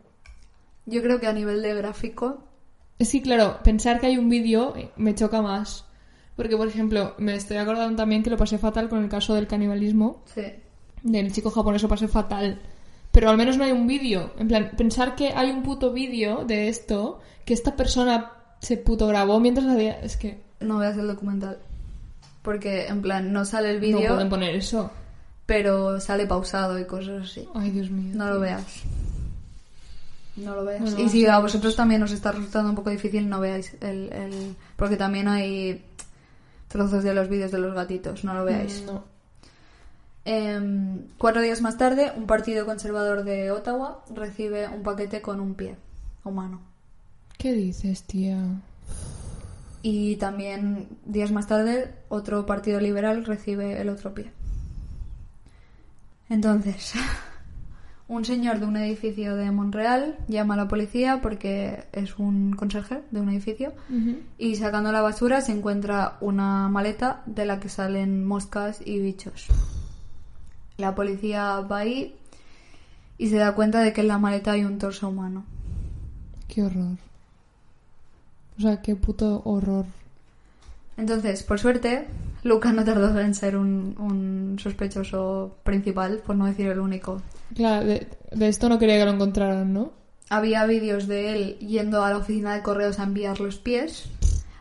Yo creo que a nivel de gráfico Sí, claro, pensar que hay un vídeo eh, me choca más. Porque, por ejemplo, me estoy acordando también que lo pasé fatal con el caso del canibalismo. Sí. Del chico japonés lo pasé fatal. Pero al menos no hay un vídeo. En plan, pensar que hay un puto vídeo de esto, que esta persona se puto grabó mientras había... Es que No veas el documental. Porque, en plan, no sale el no vídeo, pueden poner eso. pero sale pausado y cosas así. Ay, Dios mío. No lo veas. No lo veas. Y si a vosotros también os está resultando un poco difícil, no veáis el... el- Porque también hay trozos de los vídeos de los gatitos, no lo veáis. No. Em, cuatro días más tarde, un partido conservador de Ottawa recibe un paquete con un pie humano. ¿Qué dices, tía? Y también días más tarde, otro partido liberal recibe el otro pie. Entonces, un señor de un edificio de Montreal llama a la policía porque es un conserje de un edificio y sacando la basura se encuentra una maleta de la que salen moscas y bichos. La policía va ahí y se da cuenta de que en la maleta hay un torso humano. Qué horror. O sea, qué puto horror. Entonces, por suerte, Luca no tardó en ser un, un sospechoso principal, por no decir el único. Claro, de, de esto no quería que lo encontraran, ¿no? Había vídeos de él yendo a la oficina de correos a enviar los pies.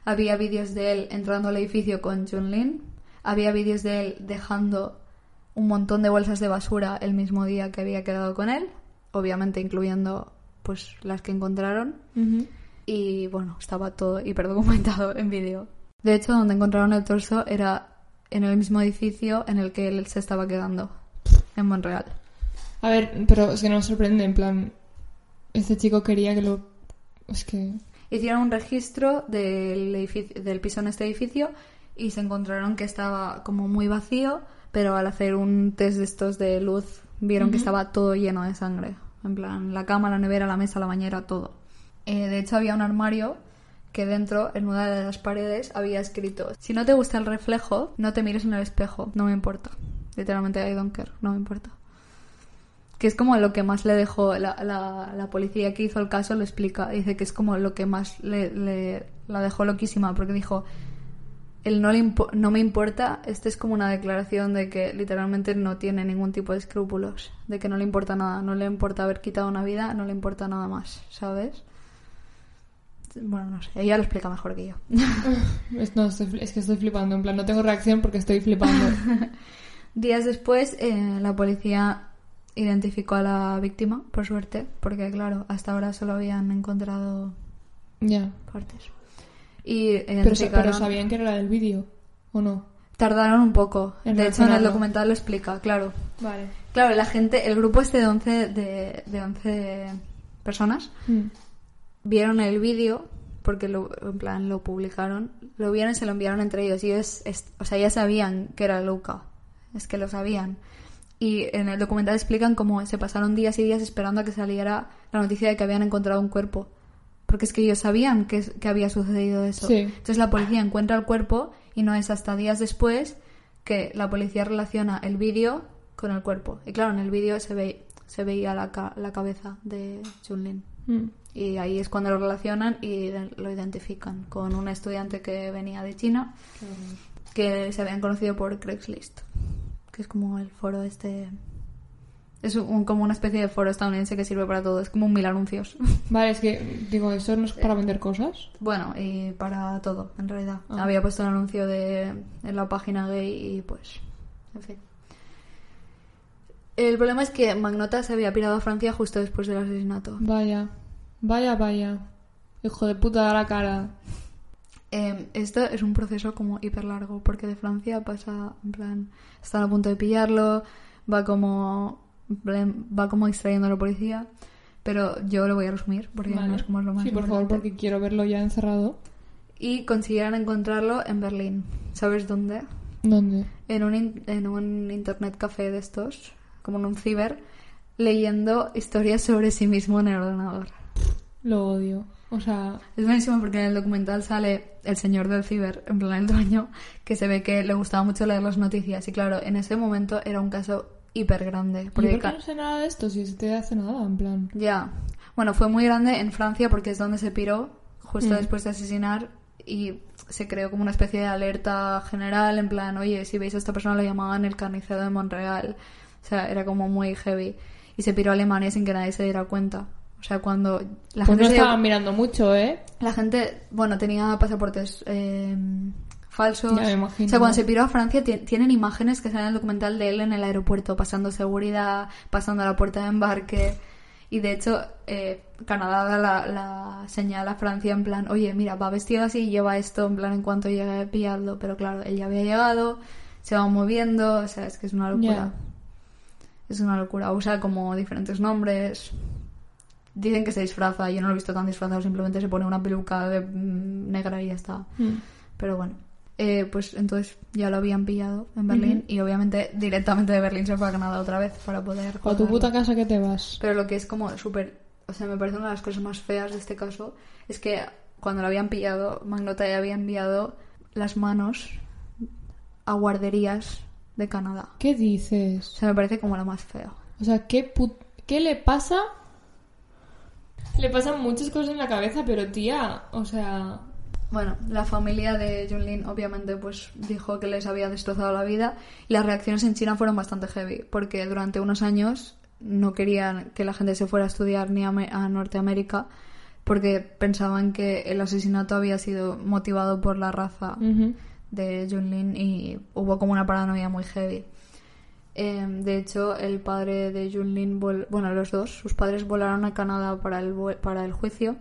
Había vídeos de él entrando al edificio con Jun Lin. Había vídeos de él dejando un montón de bolsas de basura el mismo día que había quedado con él. Obviamente incluyendo pues las que encontraron. Y bueno, estaba todo hiperdocumentado en vídeo. De hecho, donde encontraron el torso era en el mismo edificio en el que él se estaba quedando, en Montreal. A ver, pero es que no me sorprende, en plan... Este chico quería que lo... Es que... Hicieron un registro del, edificio, del piso en este edificio y se encontraron que estaba como muy vacío, pero al hacer un test de estos de luz vieron que estaba todo lleno de sangre. En plan, la cama, la nevera, la mesa, la bañera, todo. Eh, de hecho, había un armario que dentro, en una de las paredes, había escrito: Si no te gusta el reflejo, no te mires en el espejo, no me importa. Literalmente, I don't care, no me importa. Que es como lo que más le dejó la, la, policía que hizo el caso, lo explica. Dice que es como lo que más le, la dejó loquísima, porque dijo: el no, le no me importa, este es como una declaración de que literalmente no tiene ningún tipo de escrúpulos, de que no le importa nada, no le importa haber quitado una vida, no le importa nada más, ¿sabes? Bueno, no sé, ella lo explica mejor que yo. No, estoy es que estoy flipando, en plan, no tengo reacción porque estoy flipando. Días después, eh, la policía identificó a la víctima, por suerte, porque claro, hasta ahora solo habían encontrado ya. partes. Y Pero, pero sabían que era del vídeo, ¿o no? Tardaron un poco. En de hecho, en el documental lo explica, claro. Vale. Claro, la gente, el grupo este de 11, de, de 11 personas Mm. Vieron el vídeo porque lo, en plan lo publicaron, lo vieron y se lo enviaron entre ellos y ellos, es- o sea, ya sabían que era Luca, es que lo sabían. Y en el documental explican cómo se pasaron días y días esperando a que saliera la noticia de que habían encontrado un cuerpo. Porque es que ellos sabían que, que había sucedido eso. Sí. Entonces la policía encuentra el cuerpo y no es hasta días después que la policía relaciona el vídeo con el cuerpo. Y claro, en el vídeo se, ve, se veía la, ca- la cabeza de Junlin. Mm. Y ahí es cuando lo relacionan y lo identifican con un estudiante que venía de China que se habían conocido por Craigslist, que es como el foro este... Es un- como una especie de foro estadounidense que sirve para todo, es como un mil anuncios. Vale, es que, digo, ¿eso no es para vender cosas? bueno, y para todo, en realidad. Ah. Había puesto un anuncio de, en la página gay y pues... En fin. El problema es que Magnota se había pirado a Francia justo después del asesinato. Vaya, vaya, vaya. Hijo de puta, da la cara. Eh, esto es un proceso como hiper largo, porque de Francia pasa, en plan, están a punto de pillarlo, va como, va como extrayendo a la policía, pero yo lo voy a resumir, porque Vale. no es como es lo más Sí, por favor, porque quiero verlo ya encerrado. Y consiguieron encontrarlo en Berlín. ¿Sabes dónde? ¿Dónde? En un, in- en un internet café de estos, como en un ciber, leyendo historias sobre sí mismo en el ordenador. Lo odio. O sea, Es buenísimo porque en el documental sale el señor del ciber, en plan el dueño, que se ve que le gustaba mucho leer las noticias. Y claro, en ese momento era un caso hiper grande. ¿y Porque por qué no sé nada de esto si se te hace nada? En plan. Ya. Bueno, fue muy grande en Francia porque es donde se piró, justo Mm. después de asesinar. Y se creó como una especie de alerta general, en plan, oye, si veis a esta persona lo llamaban el carnicero de Montreal. O sea, era como muy heavy. Y se piró a Alemania sin que nadie se diera cuenta. O sea, cuando la Pues gente no dio- estaban mirando mucho, ¿eh? la gente, bueno, tenía pasaportes eh, falsos. Ya me imagino. O sea, cuando se piró a Francia, ti- tienen imágenes que salen en el documental de él en el aeropuerto, pasando seguridad, pasando a la puerta de embarque. Y de hecho, eh, Canadá da la, la señal a Francia en plan, oye, mira, va vestido así y lleva esto en plan en cuanto llegue a pillarlo. Pero claro, él ya había llegado, se va moviendo, o sea, es que es una locura. Es una locura. Usa como diferentes nombres. Dicen que se disfraza. Yo no lo he visto tan disfrazado. Simplemente se pone una peluca de, mm, negra y ya está. Mm. Pero bueno. Eh, pues entonces ya lo habían pillado en Berlín. Y obviamente directamente de Berlín se fue a Canadá otra vez para poder... A tu puta casa que te vas. Pero lo que es como súper... O sea, me parece una de las cosas más feas de este caso es que cuando lo habían pillado, Magnota ya había enviado las manos a guarderías de Canadá. ¿Qué O dices? sea, me parece como la más fea. O sea, ¿qué, put- ¿qué le pasa? Le pasan muchas cosas en la cabeza, pero tía, o sea... Bueno, la familia de Junlin obviamente pues dijo que les había destrozado la vida y las reacciones en China fueron bastante heavy porque durante unos años no querían que la gente se fuera a estudiar ni a, Norteamérica porque pensaban que el asesinato había sido motivado por la raza ujú. de Junlin y hubo como una paranoia muy heavy. Em, de hecho, el padre de Junlin, vol- bueno, los dos, sus padres volaron a Canadá para el, para el juicio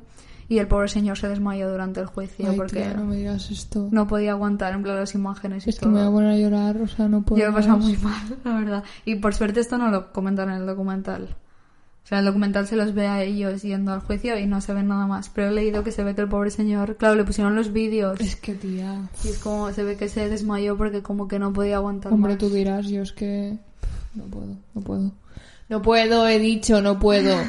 y el pobre señor se desmayó durante el juicio Ay, porque tía, no me digas esto. no podía aguantar en plan las imágenes y es que me voy a poner a llorar, o sea, no puedo Yo lo muy mal, la verdad. Y por suerte esto no lo comentan en el documental. O sea, el documental se los ve a ellos yendo al juicio y no se ven nada más. Pero he leído que se ve que el pobre señor, claro, le pusieron los vídeos Es que, tía... y es como se ve que se desmayó porque como que no podía aguantar Hombre, más. tú dirás, yo es que... No puedo, no puedo. No puedo, he dicho, no puedo.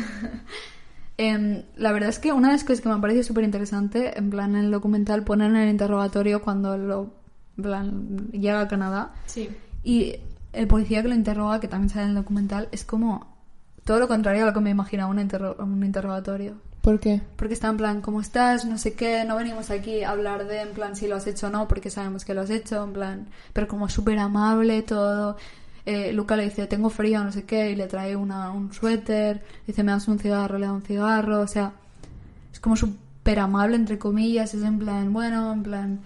Em, la verdad es que una de las cosas que me ha parecido súper interesante, en plan en el documental ponen el interrogatorio cuando lo en plan, llega a Canadá Sí. y el policía que lo interroga, que también sale en el documental, es como todo lo contrario a lo que me imaginaba un, interro- un interrogatorio. ¿Por qué? Porque está en plan, ¿cómo estás? No sé qué, no venimos aquí a hablar de en plan si lo has hecho o no, porque sabemos que lo has hecho, en plan, pero como súper amable todo. Eh, Luca le dice, tengo frío, no sé qué, y le trae una, un suéter, dice, me das un cigarro, le da un cigarro, o sea, es como súper amable, entre comillas, es en plan, bueno, en plan,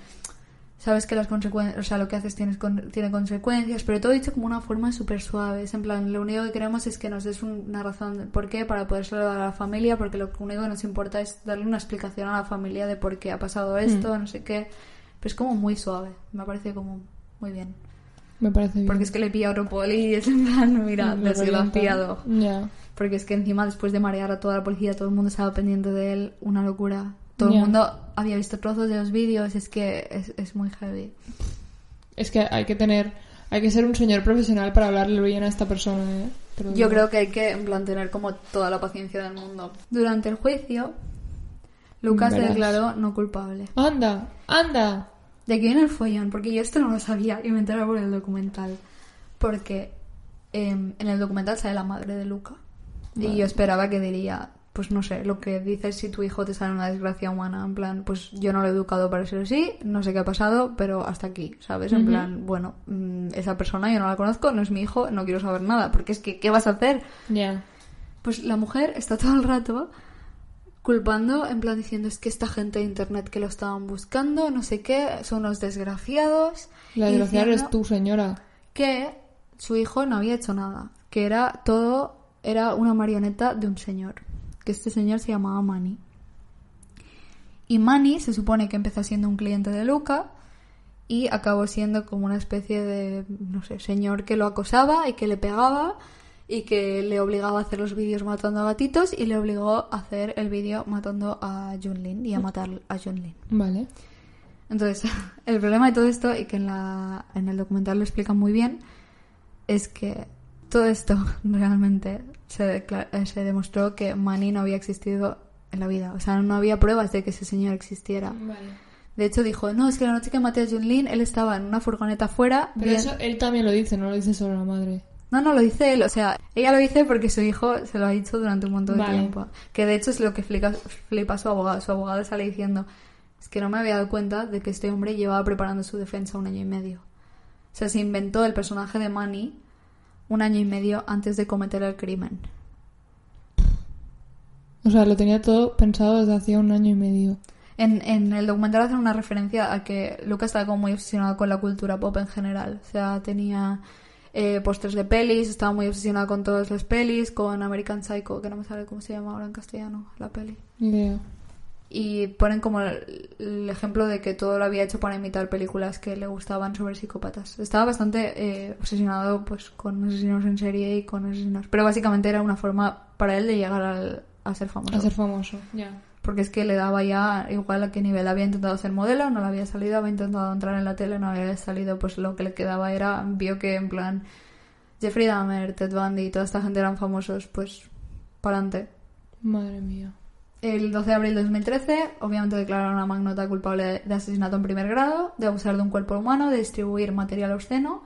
sabes que las consecuencias, o sea, lo que haces tienes con- tiene consecuencias, pero todo dicho como una forma súper suave. Es en plan, lo único que queremos es que nos des un- una razón de por qué para poder salvar a la familia, porque lo único que nos importa es darle una explicación a la familia de por qué ha pasado esto, no sé qué. Pero es como muy suave, me parece como muy bien. Me parece bien. Porque es que le pilla a otro poli y es en plan, mira, Me desgraciado. Ya. Porque es que encima después de marear a toda la policía, todo el mundo estaba pendiente de él, una locura. Todo el mundo había visto trozos de los vídeos, es que es, es muy heavy. Es que hay que tener Hay que ser un señor profesional para hablarle bien a esta persona, ¿eh? Yo creo que hay que, en plan, tener como toda la paciencia del mundo. Durante el juicio, Lucas se declaró no culpable. Anda, anda. ¿De qué viene el follón? Porque yo esto no lo sabía y me enteré por el documental. Porque em, en el documental sale la madre de Luca. Y yo esperaba que diría, pues no sé, lo que dices si tu hijo te sale una desgracia humana. En plan, pues yo no lo he educado para ser así, no sé qué ha pasado, pero hasta aquí, ¿sabes? En plan, bueno, mm, esa persona yo no la conozco, no es mi hijo, no quiero saber nada. Porque es que, ¿qué vas a hacer? Ya. Pues la mujer está todo el rato culpando, en plan diciendo es que esta gente de internet que lo estaban buscando, no sé qué, son unos desgraciados. La desgraciada eres tú, señora. Que su hijo no había hecho nada, que era todo, era una marioneta de un señor, que este señor se llamaba Manny. Y Manny se supone que empezó siendo un cliente de Luca y acabó siendo como una especie de, no sé, señor que lo acosaba y que le pegaba y que le obligaba a hacer los vídeos matando a gatitos y le obligó a hacer el vídeo matando a Junlin y a matar a Junlin. Vale. Entonces, el problema de todo esto, y que en, la, en el documental lo explican muy bien, es que todo esto realmente se, eh, se demostró que Manny no había existido en la vida. O sea, no había pruebas de que ese señor existiera. Vale. De hecho, dijo, no, es que la noche que maté a Junlin, él estaba en una furgoneta afuera. Pero bien- eso él también lo dice, no lo dice solo la madre. No, no, lo dice él. O sea, ella lo dice porque su hijo se lo ha dicho durante un montón de Vale. tiempo. Que de hecho es lo que flipa, flipa a su abogado. Su abogado sale diciendo, es que no me había dado cuenta de que este hombre llevaba preparando su defensa un año y medio. O sea, se inventó el personaje de Manny un año y medio antes de cometer el crimen. O sea, lo tenía todo pensado desde hacía un año y medio. En, en el documental hacen una referencia a que Luca estaba como muy obsesionado con la cultura pop en general. O sea, tenía eh, pósters de pelis, estaba muy obsesionado con todas las pelis, con American Psycho, que no me sale cómo se llama ahora en castellano, la peli. Y ponen como el, el ejemplo de que todo lo había hecho para imitar películas que le gustaban sobre psicópatas. Estaba bastante eh, obsesionado pues con asesinos en serie y con asesinos. Pero básicamente era una forma para él de llegar al- a ser famoso. A ser famoso. Ya. Porque es que le daba ya igual a qué nivel había intentado ser modelo, no le había salido, había intentado entrar en la tele, no había salido, pues lo que le quedaba era, vio que en plan Jeffrey Dahmer, Ted Bundy y toda esta gente eran famosos, pues para adelante. Madre mía. El 12 de abril de 2013, obviamente declararon a Magnota culpable de asesinato en primer grado, de abusar de un cuerpo humano, de distribuir material obsceno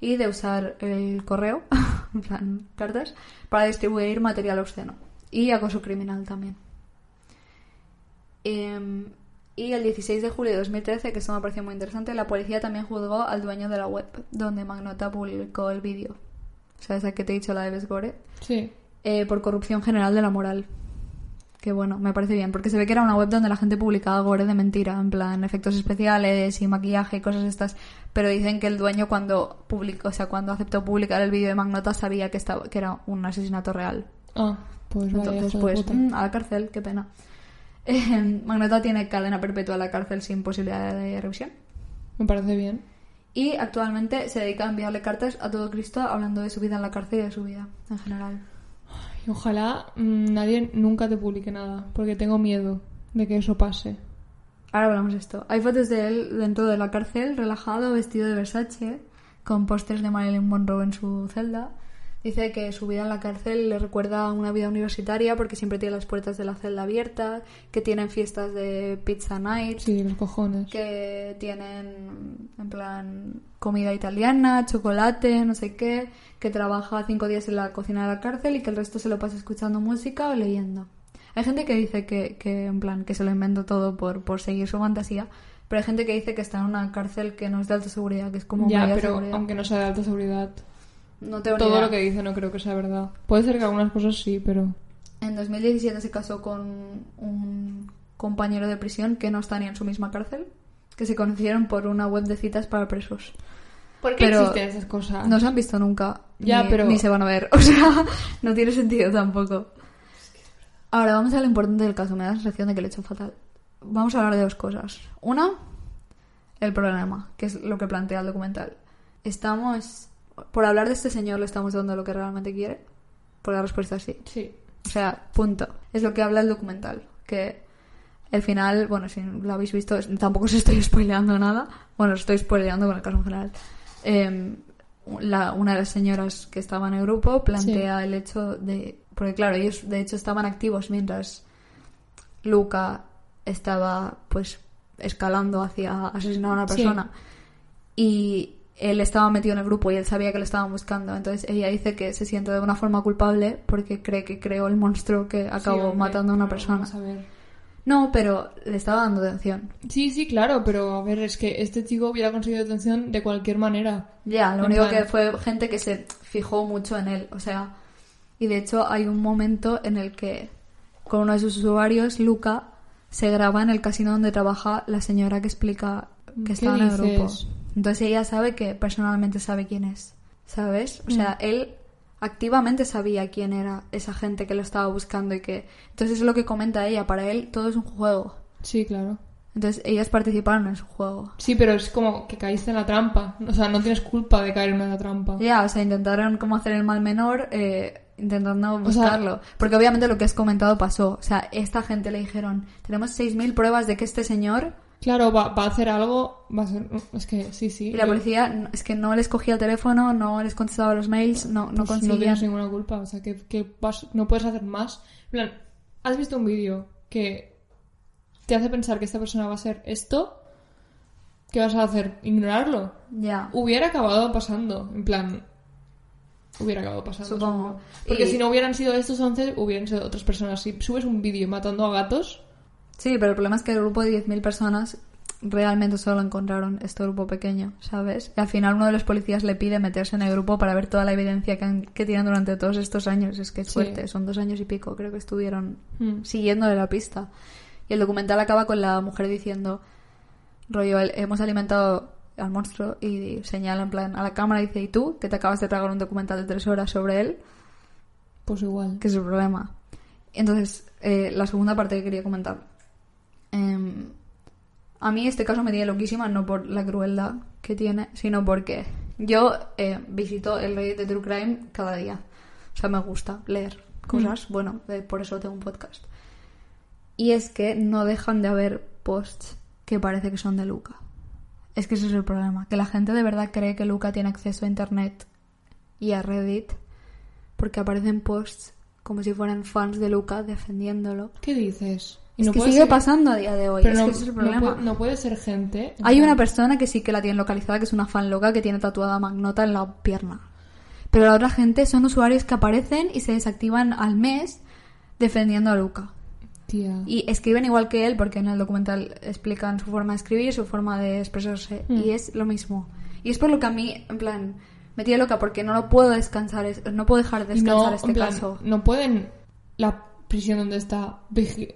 y de usar el correo, en plan cartas, para distribuir material obsceno. Y acoso criminal también. Em, y el 16 de julio de 2013, que esto me pareció muy interesante, la policía también juzgó al dueño de la web donde Magnota publicó el vídeo. ¿Sabes a qué te he dicho la de Besgore? Sí. eh, por corrupción general de la moral. Que bueno, me parece bien, porque se ve que era una web donde la gente publicaba gore de mentira, en plan efectos especiales y maquillaje y cosas estas, pero dicen que el dueño cuando publicó, o sea, cuando aceptó publicar el vídeo de Magnota sabía que estaba que era un asesinato real. Ah, pues vaya, Entonces, de pues mm, a la cárcel, qué pena. Eh, Magnota tiene cadena perpetua a la cárcel sin posibilidad de revisión. Me parece bien. Y actualmente se dedica a enviarle cartas a todo Cristo hablando de su vida en la cárcel y de su vida en general. Ojalá mm, nadie nunca te publique nada, porque tengo miedo de que eso pase. Ahora hablamos de esto. Hay fotos de él dentro de la cárcel, relajado, vestido de Versace, con pósters de Marilyn Monroe en su celda. Dice que su vida en la cárcel le recuerda a una vida universitaria porque siempre tiene las puertas de la celda abiertas, que tienen fiestas de pizza night, Sí, los cojones. que tienen en plan comida italiana, chocolate, no sé qué, que trabaja cinco días en la cocina de la cárcel y que el resto se lo pasa escuchando música o leyendo. Hay gente que dice que, que en plan que se lo inventó todo por, por seguir su fantasía, pero hay gente que dice que está en una cárcel que no es de alta seguridad, que es como ya, pero seguridad. aunque no sea de alta seguridad, No tengo ni todo idea. lo que dice no creo que sea verdad. Puede ser que algunas cosas sí, pero... En 2017 se casó con un compañero de prisión que no está ni en su misma cárcel, que se conocieron por una web de citas para presos. ¿Por qué Pero existen esas cosas? No se han visto nunca. Ya, ni, pero- Ni se van a ver. O sea, no tiene sentido tampoco. Ahora, vamos a lo importante del caso. Me da la sensación de que le he hecho fatal. Vamos a hablar de dos cosas. Una, el problema, que es lo que plantea el documental. Estamos... Por hablar de este señor le estamos dando lo que realmente quiere. Por la respuesta es sí. Sí. O sea, punto. Es lo que habla el documental. Que el final, bueno, si lo habéis visto, tampoco os estoy spoileando nada. Bueno, os estoy spoileando con el caso en general. Eh, la- una de las señoras que estaba en el grupo plantea el hecho de... Porque claro, ellos de hecho estaban activos mientras Luca estaba pues escalando hacia asesinar a una Sí. persona. Y él estaba metido en el grupo y él sabía que lo estaban buscando. Entonces ella dice que se siente de una forma culpable porque cree que creó el monstruo que acabó Sí, hombre, matando a una persona. vamos a ver. No, pero le estaba dando atención. Sí, sí, claro, pero a ver, es que este chico hubiera conseguido atención de cualquier manera. Ya, lo En único plan- que fue gente que se fijó mucho en él. O sea, y de hecho hay un momento en el que con uno de sus usuarios, Luca, se graba en el casino donde trabaja la señora que explica que ¿Qué estaba en el grupo. Entonces ella sabe que personalmente sabe quién es. ¿Sabes? O sea, Mm. él activamente sabía quién era esa gente que lo estaba buscando y que... Entonces es lo que comenta ella. Para él todo es un juego. Sí, claro. Entonces ellas participaron en su juego. Sí, pero es como que caíste en la trampa. O sea, no tienes culpa de caer en la trampa. Ya, o sea, intentaron como hacer el mal menor eh, intentando O sea- buscarlo. Porque obviamente lo que has comentado pasó. O sea, esta gente le dijeron, tenemos 6.000 pruebas de que este señor... Claro, va, va a hacer algo, va a ser... Es que sí, sí. Y la policía es que no les cogía el teléfono, no les contestaba los mails, no, no Pues no tienes ninguna culpa. O sea, que, que vas- no puedes hacer más. En plan, ¿has visto un vídeo que te hace pensar que esta persona va a ser esto? ¿Qué vas a hacer? ¿Ignorarlo? Ya, Hubiera acabado pasando. En plan, hubiera acabado pasando. supongo. Porque Y- si no hubieran sido estos 11, hubieran sido otras personas. Si subes un vídeo matando a gatos, Sí, pero el problema es que el grupo de 10.000 personas realmente solo encontraron este grupo pequeño, ¿sabes? Y al final uno de los policías le pide meterse en el grupo para ver toda la evidencia que, han- que tienen durante todos estos años. Es que es Sí. fuerte, son dos años y pico, creo que estuvieron Mm. siguiéndole la pista. Y el documental acaba con la mujer diciendo, rollo, "El- hemos alimentado al monstruo y señala en plan a la cámara y dice, ¿y tú? Que te acabas de tragar un documental de tres horas sobre él, pues igual. que es el problema. Entonces, eh, la segunda parte que quería comentar. Em, a mí este caso me tiene loquísima, no por la crueldad que tiene, sino porque yo eh, visito el Reddit de True Crime cada día. O sea, me gusta leer cosas. Bueno, eh, por eso tengo un podcast. Y es que no dejan de haber posts que parece que son de Luca. Es que ese es el problema, que la gente de verdad cree que Luca tiene acceso a Internet y a Reddit porque aparecen posts como si fueran fans de Luca defendiéndolo. ¿Qué dices? Y Es no que sigue ser- pasando a día de hoy. Pero es no, que ese es el no problema. puede, no puede ser gente. en Hay una persona que sí que la tiene localizada, que es una fan loca que tiene tatuada Magnota en la pierna. Pero la otra gente son usuarios que aparecen y se desactivan al mes defendiendo a Luca. Tía. Y escriben igual que él, porque en el documental explican su forma de escribir, su forma de expresarse. Mm. Y es lo mismo. Y es por lo que a mí, en plan, me tiene loca, porque no lo puedo descansar, es- no puedo dejar de descansar no, este plan, caso. no pueden la prisión donde está,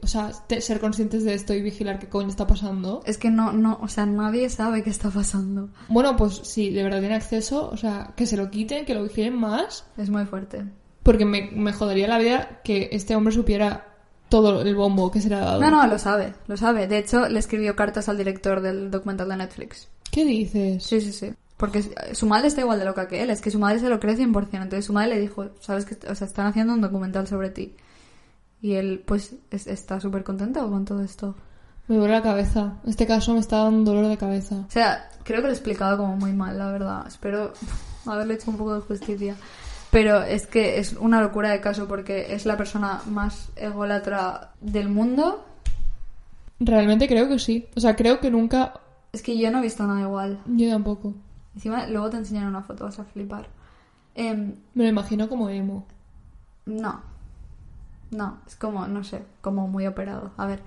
o sea, ser conscientes de esto y vigilar qué coño está pasando. Es que no, no, o sea, nadie sabe qué está pasando. Bueno, pues si de verdad tiene acceso, o sea, que se lo quiten, que lo vigilen más, Es muy fuerte. porque me, me jodería la vida que este hombre supiera todo el bombo que se le ha dado. No, no, lo sabe, lo sabe. De hecho, le escribió cartas al director del documental de Netflix. ¿Qué dices? Sí, sí, sí. Porque su madre está igual de loca que él. Es que su madre se lo cree 100%. Entonces su madre le dijo, sabes que o sea, están haciendo un documental sobre ti. Y él, pues, es- está súper contento con todo esto. Me duele la cabeza. Este caso me está dando dolor de cabeza. O sea, creo que lo he explicado como muy mal, la verdad. Espero haberle hecho un poco de justicia. Pero es que es una locura de caso porque es la persona más ególatra del mundo. Realmente creo que sí. O sea, creo que nunca... Es que yo no he visto nada igual. Yo tampoco. Encima, luego te enseñaré una foto, vas a flipar. Em, Me lo imagino como emo. no. No, es como, no sé, como muy operado. A ver.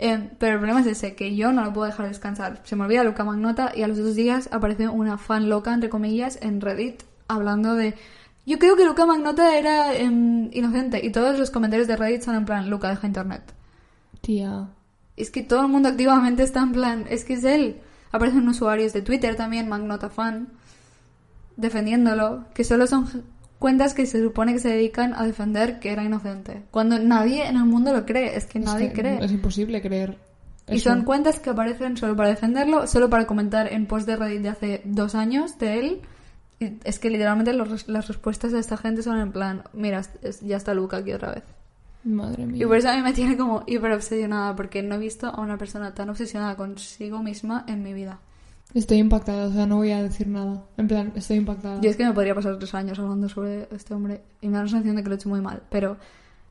Em, pero el problema es ese, que yo no lo puedo dejar descansar. Se me olvida Luca Magnota y a los dos días aparece una fan loca, entre comillas, en Reddit, hablando de... Yo creo que Luca Magnota era em, inocente. Y todos los comentarios de Reddit son en plan, Luca, deja internet. Tía. Es que todo el mundo activamente está en plan, es que es él. Aparecen usuarios de Twitter también, Magnota Fan, defendiéndolo, que solo son cuentas que se supone que se dedican a defender que era inocente. Cuando nadie en el mundo lo cree, es que Es nadie que cree. Es imposible creer. Y son cuentas que aparecen solo para defenderlo, solo para comentar en post de Reddit de hace dos años de él. Y es que literalmente los las respuestas de esta gente son en plan, mira, ya está Luca aquí otra vez. Madre mía. Y por eso a mí me tiene como hiper obsesionada, porque no he visto a una persona tan obsesionada consigo misma en mi vida. Estoy impactada, o sea, no voy a decir nada. En plan, estoy impactada. Yo es que me podría pasar tres años hablando sobre este hombre y me da la sensación de que lo he hecho muy mal. Pero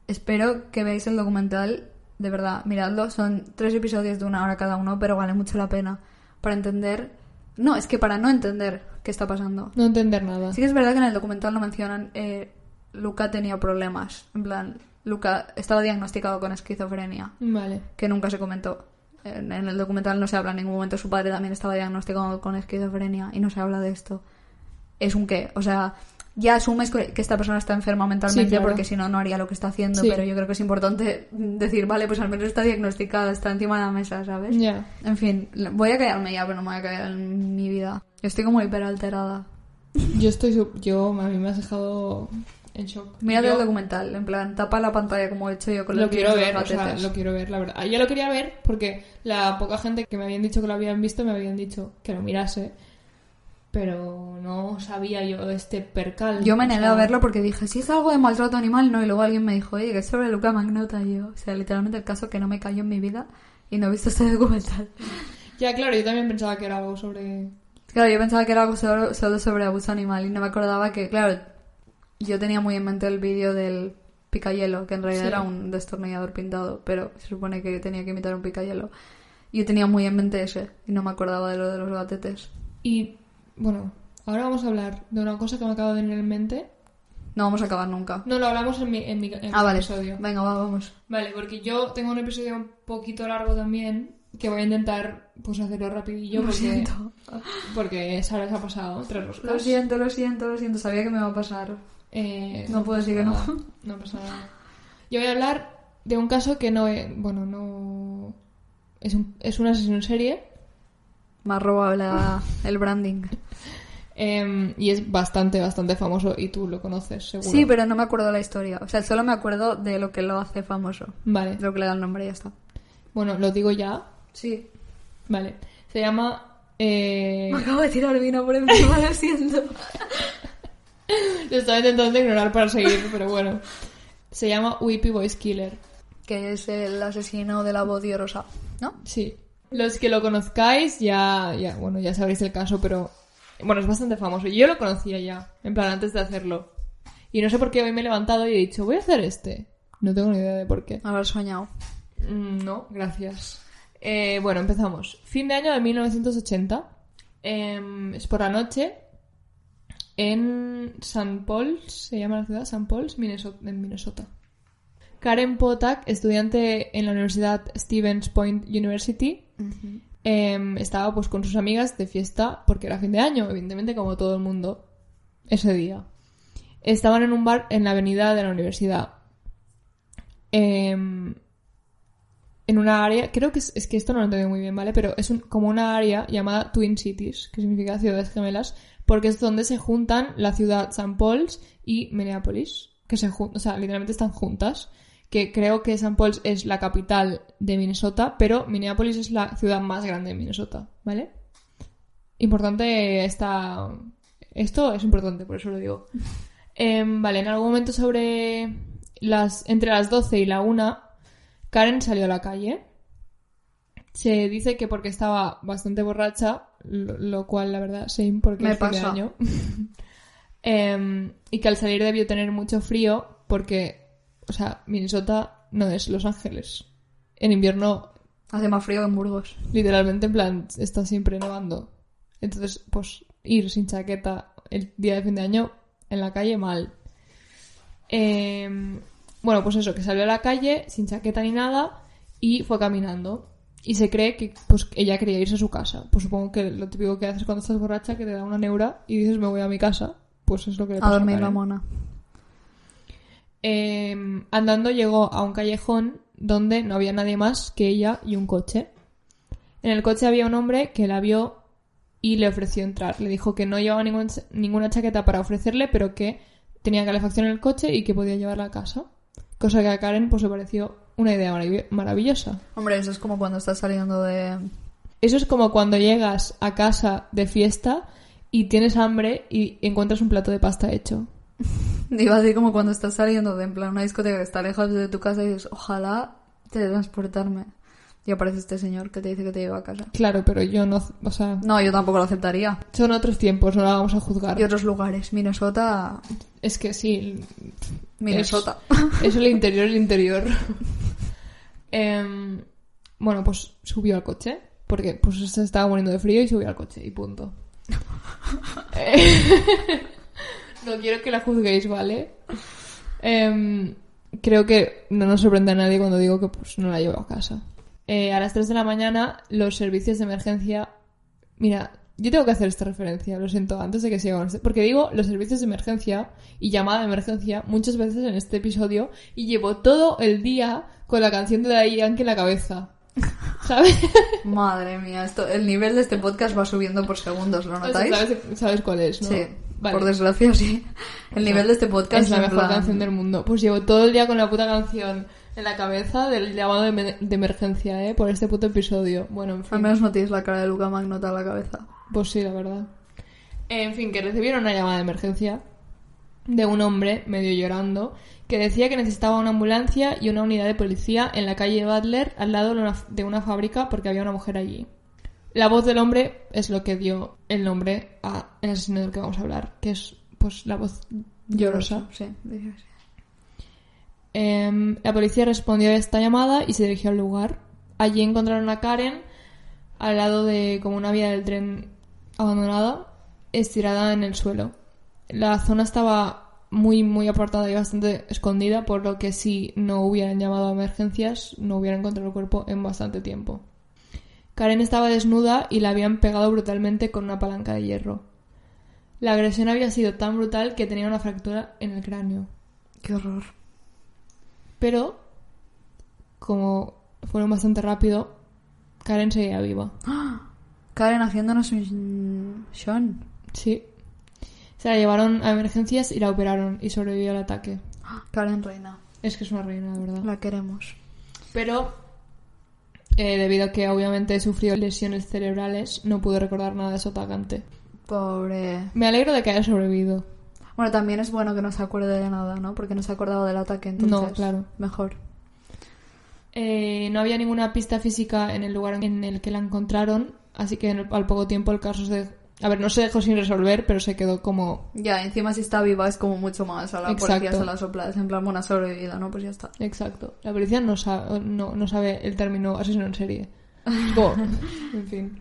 espero que veáis el documental. De verdad, miradlo. Son tres episodios de una hora cada uno, pero vale mucho la pena para entender. No, es que para no entender qué está pasando. No entender nada. Sí que es verdad que en el documental lo mencionan. eh, Luca tenía problemas. En plan, Luca estaba diagnosticado con esquizofrenia, Vale. que nunca se comentó. En, el documental no se habla en ningún momento. Su padre también estaba diagnosticado con esquizofrenia y no se habla de esto. Es un qué. O sea, ya asumes que esta persona está enferma mentalmente claro. porque si no, no haría lo que está haciendo. Sí. Pero yo creo que es importante decir, vale, pues al menos está diagnosticada, está encima de la mesa, ¿sabes? Ya. En fin, voy a callarme ya, pero no me voy a callar en mi vida. Estoy como hiper alterada. Yo estoy... Yo, a mí me has dejado en shock. Yo el documental, en plan, tapa la pantalla como he hecho yo con Lo los quiero vídeos de ver, o sea, lo quiero ver, la verdad. Ah, Yo lo quería ver porque la poca gente que me habían dicho que lo habían visto me habían dicho que lo mirase. Pero no sabía yo este percal. Yo me negué a verlo porque dije, si es algo de maltrato animal, no. Y luego alguien me dijo, oye, que es sobre Luca Magnota. Y yo, o sea, literalmente el caso que no me cayó en mi vida y no he visto este documental. Ya, claro, yo también pensaba que era algo sobre... Claro, yo pensaba que era algo solo, solo sobre abuso animal y no me acordaba que, claro, yo tenía muy en mente el vídeo del picayelo, que en realidad Sí. era un destornillador pintado, pero se supone que tenía que imitar un picayelo. Yo tenía muy en mente ese y no me acordaba de lo de los gatetes. Y, bueno, ahora vamos a hablar de una cosa que me acaba de venir en mente. No vamos a acabar nunca. No, lo hablamos en mi, en mi, en Ah, mi vale. episodio. Venga, va, vamos. Vale, porque yo tengo un episodio un poquito largo también, que voy a intentar pues hacerlo rapidillo Lo porque, siento. porque Sara se ha pasado tres roscas. Lo siento, lo siento, lo siento. Sabía que me iba a pasar. Eh, No puedo decir que no. No pasa nada. Yo voy a hablar de un caso que no es... Bueno, no... Es un, es un asesino en serie robado la- el branding. em, y es bastante, bastante famoso y tú lo conoces, seguro. Sí, pero no me acuerdo la historia. O sea, solo me acuerdo de lo que lo hace famoso. Vale. Lo que le da el nombre y ya está. Bueno, lo digo ya. Sí. Vale. Se llama... eh, Me acabo de tirar vino por encima, lo siento. Lo estaba intentando ignorar para seguir, pero bueno. Se llama Whippy Voice Killer. Que es el asesino de la voz rosa, ¿no? Sí. Los que lo conozcáis ya, ya, bueno, ya sabréis el caso, pero bueno, es bastante famoso. Yo lo conocía ya, en plan antes de hacerlo. Y no sé por qué hoy me he levantado y he dicho, voy a hacer este. No tengo ni idea de por qué. Haber soñado. Mm, No, gracias. Eh, bueno, empezamos. Fin de año de 1980. Em, es por la noche. En St. Paul's, se llama la ciudad, St. Paul's, Minnesota, en Minnesota. Karen Potak, estudiante en la Universidad Stevens Point University, em, estaba pues con sus amigas de fiesta porque era fin de año, evidentemente como todo el mundo ese día. Estaban en un bar en la avenida de la universidad. Em, en una área, creo que es, es que esto no lo entiendo muy bien, ¿vale? Pero es un- como una área llamada Twin Cities, que significa ciudades gemelas, porque es donde se juntan la ciudad St. Paul's y Minneapolis, que se o sea, literalmente están juntas, que creo que St. Paul's es la capital de Minnesota, pero Minneapolis es la ciudad más grande de Minnesota, ¿vale? Importante esta... Esto es importante, por eso lo digo. Em, vale, en algún momento sobre las... entre las 12 y la 1 Karen salió a la calle. Se dice que porque estaba bastante borracha, lo, cual la verdad same porque Me es fin de pasa. año. Em, y que al salir debió tener mucho frío porque, o sea, Minnesota no es Los Ángeles. En invierno, Hace más frío que en Burgos. literalmente, en plan, está siempre nevando. Entonces, pues, ir sin chaqueta el día de fin de año en la calle, mal. Em, bueno, pues eso, que salió a la calle sin chaqueta ni nada y fue caminando. Y se cree que pues ella quería irse a su casa. Pues supongo que lo típico que haces cuando estás borracha, que te da una neura y dices me voy a mi casa. Pues es lo que le A pasó dormir la mona. Em, andando llegó a un callejón donde no había nadie más que ella y un coche. En el coche había un hombre que la vio y le ofreció entrar. Le dijo que no llevaba ningún- ninguna chaqueta para ofrecerle, pero que tenía calefacción en el coche y que podía llevarla a casa. Cosa que a Karen pues le pareció una idea marav- maravillosa. Hombre, eso es como cuando estás saliendo de... Eso es como cuando llegas a casa de fiesta y tienes hambre y encuentras un plato de pasta hecho. Iba a decir como cuando estás saliendo de en plan una discoteca que está lejos de tu casa y dices, ojalá teletransportarme. Y aparece este señor que te dice que te lleva a casa. Claro, pero yo no, o sea, No, yo tampoco lo aceptaría. son otros tiempos, no la vamos a juzgar. Y otros lugares. Minnesota. Es que sí, Minnesota. es el interior, el interior. Em, bueno, pues subió al coche, porque pues se estaba muriendo de frío y subió al coche, y punto. No quiero que la juzguéis, ¿vale? Em, creo que no nos sorprende a nadie cuando digo que pues, no la llevo a casa. Eh, a las 3 de la mañana, los servicios de emergencia. Mira, yo tengo que hacer esta referencia, lo siento, antes de que siga con este. Porque digo los servicios de emergencia y llamada de emergencia muchas veces en este episodio y llevo todo el día con la canción de Daddy Yankee en la cabeza. ¿Sabes? Madre mía, esto, el nivel de este podcast va subiendo por segundos, ¿lo notáis? ¿Sabes, sabes cuál es, no? Sí, Vale. por desgracia sí. El nivel de este podcast Es la mejor plan- canción del mundo. Pues llevo todo el día con la puta canción en la cabeza del llamado de, emer- de emergencia, ¿eh? Por este puto episodio. Bueno, en Al fin. menos no tienes la cara de Luca Magnota a la cabeza. Pues sí, la verdad. En fin, que recibieron una llamada de emergencia de un hombre medio llorando que decía que necesitaba una ambulancia y una unidad de policía en la calle Butler al lado de una, de una fábrica porque había una mujer allí. La voz del hombre es lo que dio el nombre al asesino del que vamos a hablar, que es pues la voz llorosa. Sí, sí. Em, la policía respondió a esta llamada y se dirigió al lugar. Allí encontraron a Karen al lado de como una vía del tren abandonada, estirada en el suelo. La zona estaba muy muy apartada y bastante escondida, por lo que si no hubieran llamado a emergencias no hubieran encontrado el cuerpo en bastante tiempo. Karen estaba desnuda y la habían pegado brutalmente con una palanca de hierro. La agresión había sido tan brutal que tenía una fractura en el cráneo. Qué horror. Pero, como fueron bastante rápido, Karen seguía viva. Karen haciéndonos un Sean. Sí. Se la llevaron a emergencias y la operaron y sobrevivió al ataque. Karen Reina. Es que es una reina, la verdad. La queremos. Pero, eh, debido a que obviamente sufrió lesiones cerebrales, no pudo recordar nada de su atacante. Pobre. Me alegro de que haya sobrevivido. Bueno, también es bueno que no se acuerde de nada, ¿no? Porque no se ha acordado del ataque, entonces. No, claro. Mejor. Eh, no había ninguna pista física en el lugar en el que la encontraron, así que el- al poco tiempo el caso se... A ver, no se dejó sin resolver, pero se quedó como Ya, encima si está viva es como mucho más. A la Exacto. policía se la sopla. Es en plan, buena sobrevivida, ¿no? Pues ya está. Exacto. La policía no sabe, no, no sabe el término asesino en serie. En fin.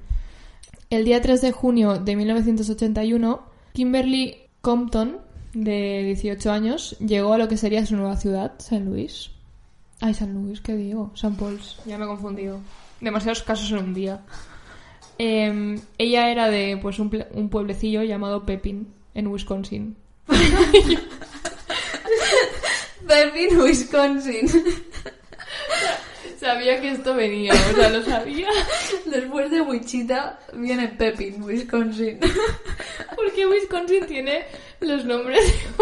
El día 3 de junio de 1981, Kimberly Compton, de 18 años, llegó a lo que sería su nueva ciudad, San Luis. Ay, San Luis, ¿qué digo? San Paul's. Ya me he confundido. Demasiados casos en un día. Em, ella era de pues un, un pueblecillo llamado Pepin, en Wisconsin. Pepin, Wisconsin. Sabía que esto venía, o sea, lo sabía. Después de Wichita viene Pepin, Wisconsin. Porque Wisconsin tiene los nombres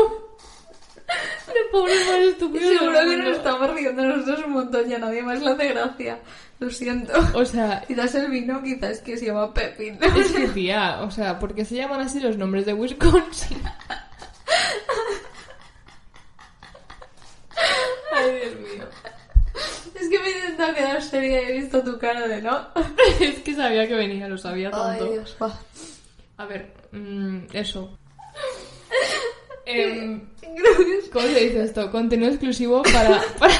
de, pobres más estúpidos. Seguro que nos estamos riendo nosotros un montón y a nadie más le hace gracia. Lo siento. O sea, Quizás el vino, quizás que se llama Pepin. es que tía, o sea, ¿por qué se llaman así los nombres de Wisconsin? Ay, Dios mío. Es que me he intentado quedar seria y he visto tu cara de no. Es que sabía que venía, lo sabía Ay, tanto. Dios, va. A ver, mm, eso. Es- ¿Cómo se dice esto? Contenido exclusivo para, para,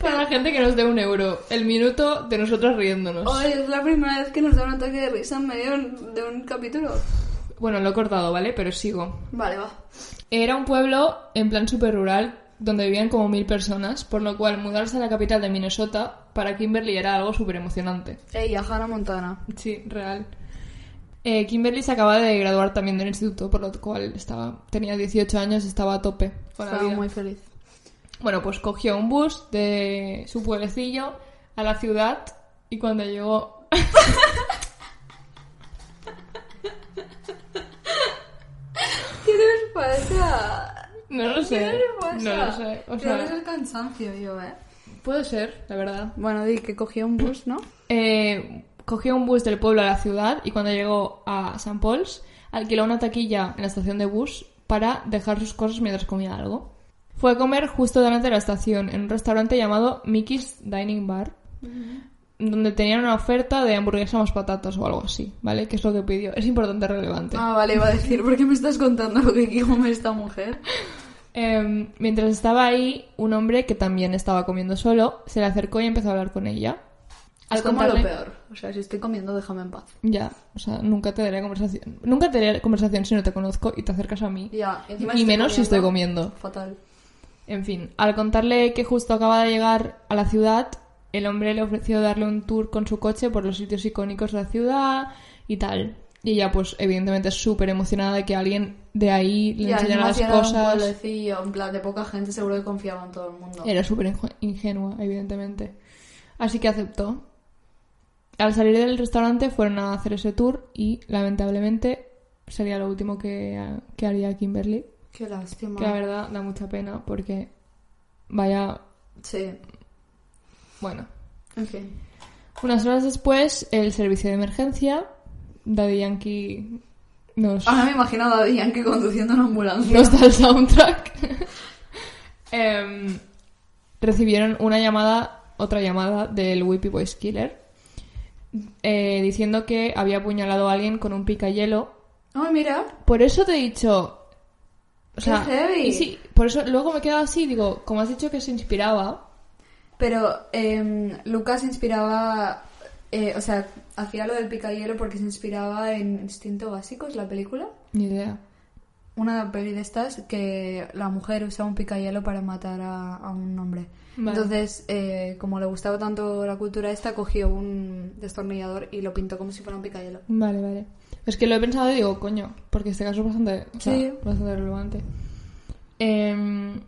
para la gente que nos dé un euro. El minuto de nosotros riéndonos. Ay, es la primera vez que nos da un ataque de risa en medio de un capítulo. Bueno, lo he cortado, ¿vale? Pero sigo. Vale, va. Era un pueblo en plan super rural donde vivían como mil personas, por lo cual mudarse a la capital de Minnesota para Kimberly era algo súper emocionante. Ey, a Hannah Montana. Sí, real. Eh, Kimberly se acaba de graduar también del instituto, por lo cual estaba, tenía 18 años y estaba a tope con la Estaba vida. muy feliz. Bueno, pues cogió un bus de su pueblecillo a la ciudad y cuando llegó... ¿Qué les pasa? No lo ¿Qué sé. les pasa? No lo sé. O Creo que es el cansancio yo, eh. puede ser, la verdad. Bueno, di que cogió un bus, ¿no? Eh, cogió un bus del pueblo a la ciudad y cuando llegó a St. Paul's alquiló una taquilla en la estación de bus para dejar sus cosas mientras comía algo. Fue a comer justo delante de la estación en un restaurante llamado Mickey's Dining Bar. donde tenían una oferta de hamburguesa más patatas o algo así, ¿vale? Que es lo que pidió. Es importante, relevante. Ah, vale, iba a decir, ¿por qué me estás contando lo que come esta mujer? Em, mientras estaba ahí, un hombre que también estaba comiendo solo se le acercó y empezó a hablar con ella. Es Al como lo contarle- peor. O sea, si estoy comiendo, déjame en paz. Ya, o sea, nunca te daré conversación. Nunca te daré conversación si no te conozco y te acercas a mí. Ya, encima y menos si estoy comiendo. Fatal. En fin, al contarle que justo acaba de llegar a la ciudad, el hombre le ofreció darle un tour con su coche por los sitios icónicos de la ciudad y tal. Y ella, pues, evidentemente súper emocionada de que alguien de ahí le Ya, enseñara las era un cosas. pueblecillo, en plan de poca gente, seguro que confiaba en todo el mundo. Era súper ingenua, evidentemente. Así que aceptó. Al salir del restaurante fueron a hacer ese tour y, lamentablemente, sería lo último que, que haría Kimberly. Qué lástima. Que la verdad da mucha pena porque, vaya, Sí, bueno. en fin. Unas horas después, el servicio de emergencia, Daddy Yankee nos, Ahora me imagino a Daddy Yankee conduciendo una ambulancia. nos da el soundtrack. Em, recibieron una llamada, otra llamada del Whippy Boys Killer, eh, diciendo que había apuñalado a alguien con un picayelo. Ay, mira. Por eso te he dicho. O ¡Qué sea, heavy! y sí, por eso luego me he quedado así, digo, como has dicho que se inspiraba. Pero eh, Lucas se inspiraba, eh, o sea, hacía lo del picayelo porque se inspiraba en Instinto Básico, es la película. Ni idea. Una peli de estas que la mujer usa un picayelo para matar a, a un hombre. Vale. Entonces, eh, como le gustaba tanto la cultura esta, cogió un destornillador y lo pintó como si fuera un picayelo. Vale, vale. Es que lo he pensado y digo, coño, porque este caso es bastante, o sea, Sí. bastante relevante. Em,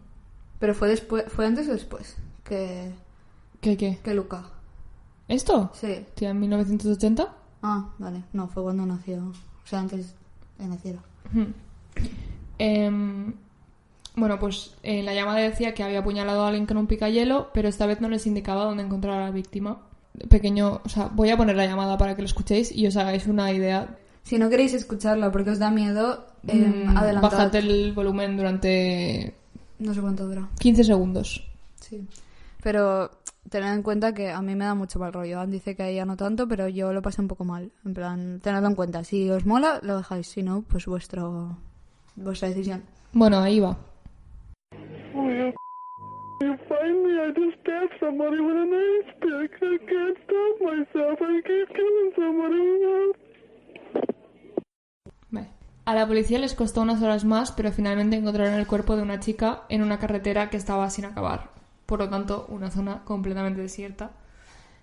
Pero fue después, fue antes o después que, ¿Qué, qué? que Luca. ¿Esto? Sí. Tía, en 1980. Ah, vale. No, fue cuando nació. O sea, antes de naciera. Ujú. Em, bueno, pues en la llamada decía que había apuñalado a alguien con un picayelo, pero esta vez no les indicaba dónde encontrar a la víctima. Pequeño, o sea, voy a poner la llamada para que lo escuchéis y os hagáis una idea. Si no queréis escucharla porque os da miedo, eh, Mm, adelantad. Bajad el volumen durante No sé cuánto dura. 15 segundos. Sí. Pero tened en cuenta que a mí me da mucho mal rollo. Anne dice que a ella no tanto, pero yo lo pasé un poco mal. En plan, tenedlo en cuenta. Si os mola, lo dejáis. Si no, pues vuestro vuestra decisión. Bueno, ahí va. Vale. A la policía les costó unas horas más, pero finalmente encontraron el cuerpo de una chica en una carretera que estaba sin acabar. Por lo tanto, una zona completamente desierta.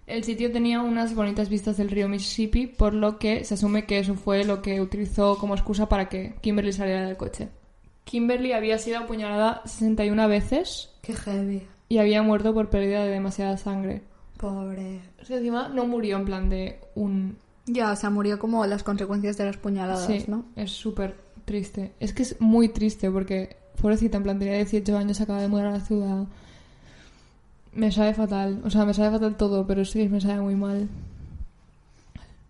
El sitio tenía unas bonitas vistas del río Mississippi, por lo que se asume que eso fue lo que utilizó como excusa para que Kimberly saliera del coche. Kimberly había sido apuñalada 61 veces Qué heavy. y había muerto por pérdida de demasiada sangre. Pobre. Es que encima no murió en plan de un Ya, o sea, murió como las consecuencias de las puñaladas, Sí, ¿no? es súper triste. Es que es muy triste porque, pobrecita, en plan, tenía 18 años, acaba de mudar a la ciudad. Me sabe fatal. O sea, me sabe fatal todo, pero sí que me sabe muy mal.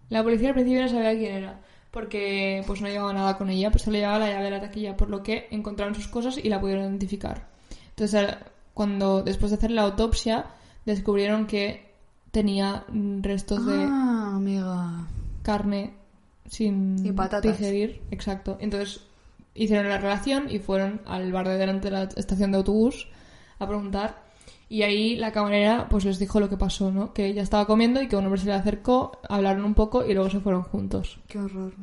La policía al principio no sabía quién era, porque pues no llevaba nada con ella, pues solo llevaba la llave de la taquilla, por lo que encontraron sus cosas y la pudieron identificar. Entonces, cuando después de hacer la autopsia, descubrieron que tenía restos de Ah, amiga. carne sin Y patatas. digerir. Exacto. Entonces hicieron la relación y fueron al bar de delante de la estación de autobús a preguntar. Y ahí la camarera pues les dijo lo que pasó, ¿no? Que ella estaba comiendo y que un hombre se le acercó, hablaron un poco y luego se fueron juntos. Qué horror.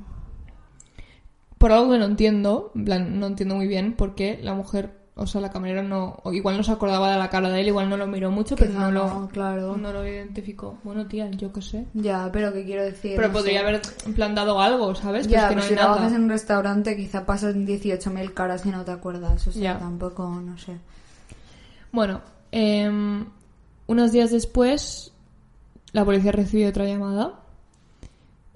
Por algo que no entiendo, no entiendo muy bien por qué la mujer, o sea, la camarera no, igual no se acordaba de la cara de él, igual no lo miró mucho, pero no lo, claro. no lo identificó. Bueno, tía, yo qué sé. Ya, pero ¿qué quiero decir? Pero No podría sé. haber en plan dado algo, ¿sabes? Ya, pues que pero no si hay nada. trabajas en un restaurante quizá pasan 18.000 caras y no te acuerdas. O sea, Ya. tampoco, no sé. Bueno, em, unos días después, la policía recibió otra llamada.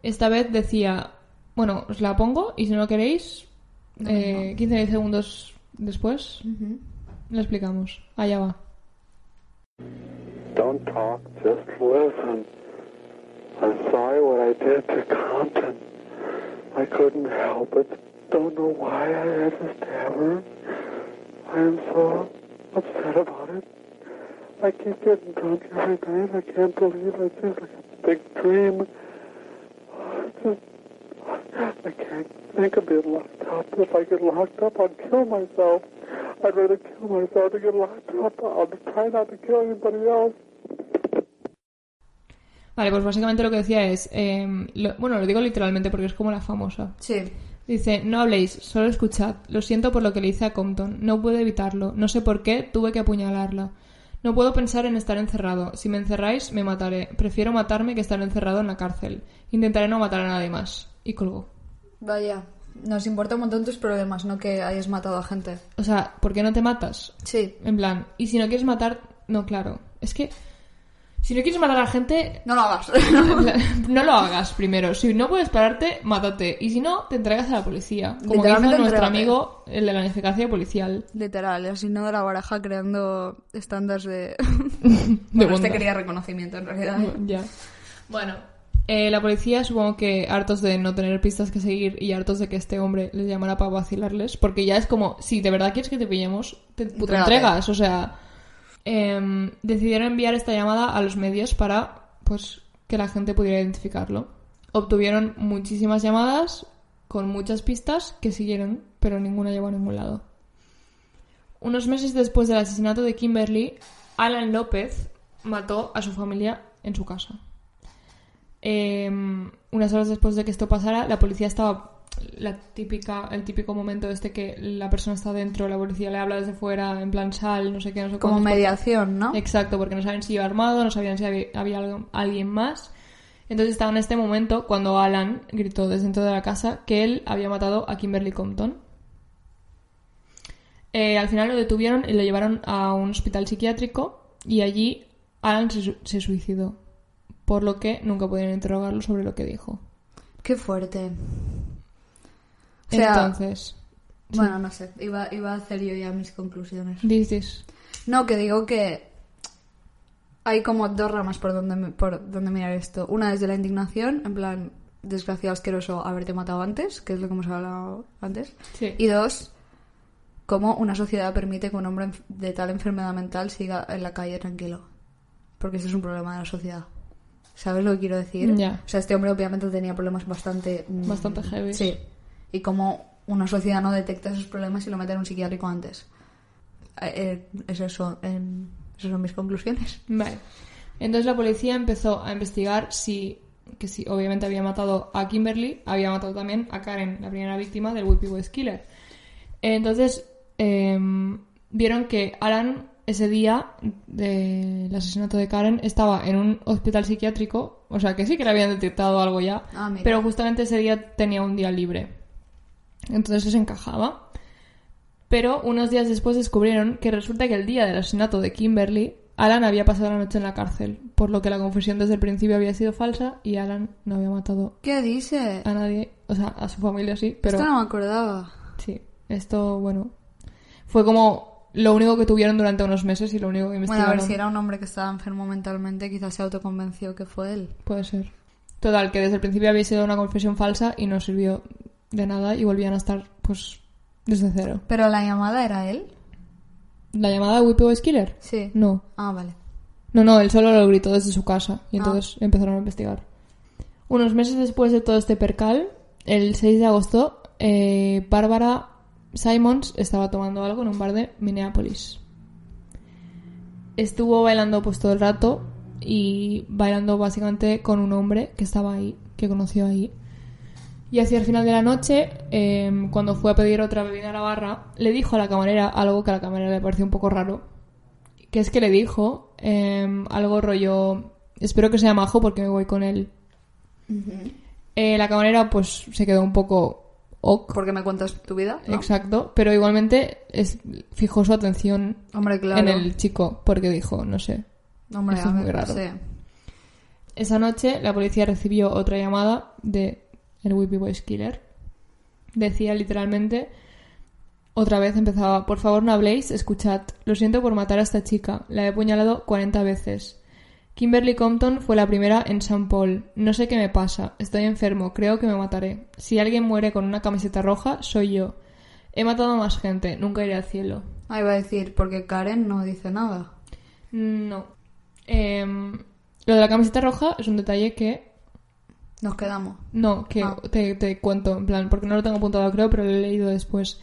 Esta vez decía, bueno, os la pongo y si no queréis, eh, 15 segundos después, Ujú. lo explicamos. Allá va. Don't talk, just listen. I'm sorry what I did to Compton. I couldn't help it. Don't know why I had to stab her. I am so upset about it. I keep getting drunk every night. I can't believe it's just like a big dream. Just, I can't think of being locked up. If I get locked up, I'd kill myself. I'd rather kill myself to get locked up. I'll try not to kill anybody else. Vale, pues básicamente lo que decía es... eh, lo- bueno, lo digo literalmente porque es como la famosa. Sí. Dice, no habléis, solo escuchad. Lo siento por lo que le hice a Compton. No puedo evitarlo. No sé por qué tuve que apuñalarla. No puedo pensar en estar encerrado. Si me encerráis, me mataré. Prefiero matarme que estar encerrado en la cárcel. Intentaré no matar a nadie más. Y colgó. Vaya. Nos importa un montón tus problemas, no que hayas matado a gente. O sea, ¿por qué no te matas? Sí. En plan, y si no quieres matar... No, claro. Es que... Si no quieres matar a la gente, No lo hagas. no lo hagas primero. Si no puedes pararte, mátate. Y si no, te entregas a la policía. Como hizo Literalmente nuestro amigo, el de la ineficacia policial. Literal, así no de la baraja creando estándares de... De bueno, este quería reconocimiento en realidad. Ya. Bueno, eh, la policía supongo que hartos de no tener pistas que seguir y hartos de que este hombre les llamara para vacilarles, porque ya es como, si de verdad quieres que te pillemos, te puto entregas. O sea, em, decidieron enviar esta llamada a los medios para, pues, que la gente pudiera identificarlo. Obtuvieron muchísimas llamadas con muchas pistas que siguieron, pero ninguna llegó a ningún lado. Unos meses después del asesinato de Kimberly, Alan López mató a su familia en su casa. Eh, unas horas después de que esto pasara, la policía estaba la típica, el típico momento este que la persona está dentro, la policía le habla desde fuera, en plan sal, no sé qué, no sé Como cuántos, mediación, ¿no? Exacto, porque no saben si iba armado, no sabían si había, había algo- alguien más. Entonces estaba en este momento cuando Alan gritó desde dentro de la casa que él había matado a Kimberly Compton. Eh, al final lo detuvieron y lo llevaron a un hospital psiquiátrico y allí Alan se, se suicidó, por lo que nunca pudieron interrogarlo sobre lo que dijo. Qué fuerte. O sea, Entonces, bueno, no sé, iba, iba a hacer yo ya mis conclusiones. is- No, que digo que hay como dos ramas por donde, por donde mirar esto. Una desde la indignación, en plan, desgraciado, asqueroso haberte matado antes, que es lo que hemos hablado antes. Sí. Y dos, cómo una sociedad permite que un hombre de tal enfermedad mental siga en la calle tranquilo. Porque ese es un problema de la sociedad. ¿Sabes lo que quiero decir? Ya. O sea, este hombre obviamente tenía problemas bastante... mm, Bastante heavy. Sí. Y cómo una sociedad no detecta esos problemas y lo mete en un psiquiátrico antes. Eh, eh, esas son mis conclusiones. Vale. Entonces la policía empezó a investigar si, que si obviamente había matado a Kimberly, había matado también a Karen, la primera víctima del Whippy Boys Killer. Entonces em, vieron que Alan ese día del asesinato de Karen estaba en un hospital psiquiátrico, o sea que sí que le habían detectado algo ya, Ah, pero justamente ese día tenía un día libre. Entonces eso encajaba. Pero unos días después descubrieron que resulta que el día del asesinato de Kimberly, Alan había pasado la noche en la cárcel, por lo que la confesión desde el principio había sido falsa y Alan no había matado ¿Qué dice? a nadie, o sea, a su familia sí, pero Esto no me acordaba. sí, esto, bueno, fue como lo único que tuvieron durante unos meses y lo único que Bueno, a investigaron. ver, si era un hombre que estaba enfermo mentalmente, quizás se autoconvenció que fue él. Puede ser. Total, que desde el principio había sido una confesión falsa y no sirvió de nada y volvían a estar, pues, desde cero. ¿Pero la llamada era él? ¿La llamada de Whippy Boys Killer? Sí. No. Ah, vale. No, no, él solo lo gritó desde su casa y Ah. entonces empezaron a investigar. Unos meses después de todo este percal, el 6 de agosto, eh, Bárbara Simons estaba tomando algo en un bar de Minneapolis. Estuvo bailando pues todo el rato y bailando básicamente con un hombre que estaba ahí, que conoció ahí. Y hacia el final de la noche, em, cuando fue a pedir otra bebida a la barra, le dijo a la camarera algo que a la camarera le pareció un poco raro, que es que le dijo em, algo rollo, espero que sea majo porque me voy con él. Eh, la camarera pues se quedó un poco ok, ¿Por qué me cuentas tu vida? ¿no? exacto, pero igualmente es, fijó su atención Hombre, claro. en el chico porque dijo, no sé. Hombre, Eso a es muy raro. sí. Esa noche la policía recibió otra llamada de el Whippy Boys Killer. Decía literalmente, otra vez empezaba, por favor no habléis, escuchad, lo siento por matar a esta chica, la he apuñalado 40 veces. Kimberly Compton fue la primera en St. Paul. No sé qué me pasa, estoy enfermo, creo que me mataré. Si alguien muere con una camiseta roja, soy yo. He matado a más gente, nunca iré al cielo. Ah, iba a decir, porque Karen no dice nada. No. Em, lo de la camiseta roja es un detalle que Nos quedamos. No, que Ah. te, te cuento, en plan, porque no lo tengo apuntado creo, pero lo he leído después.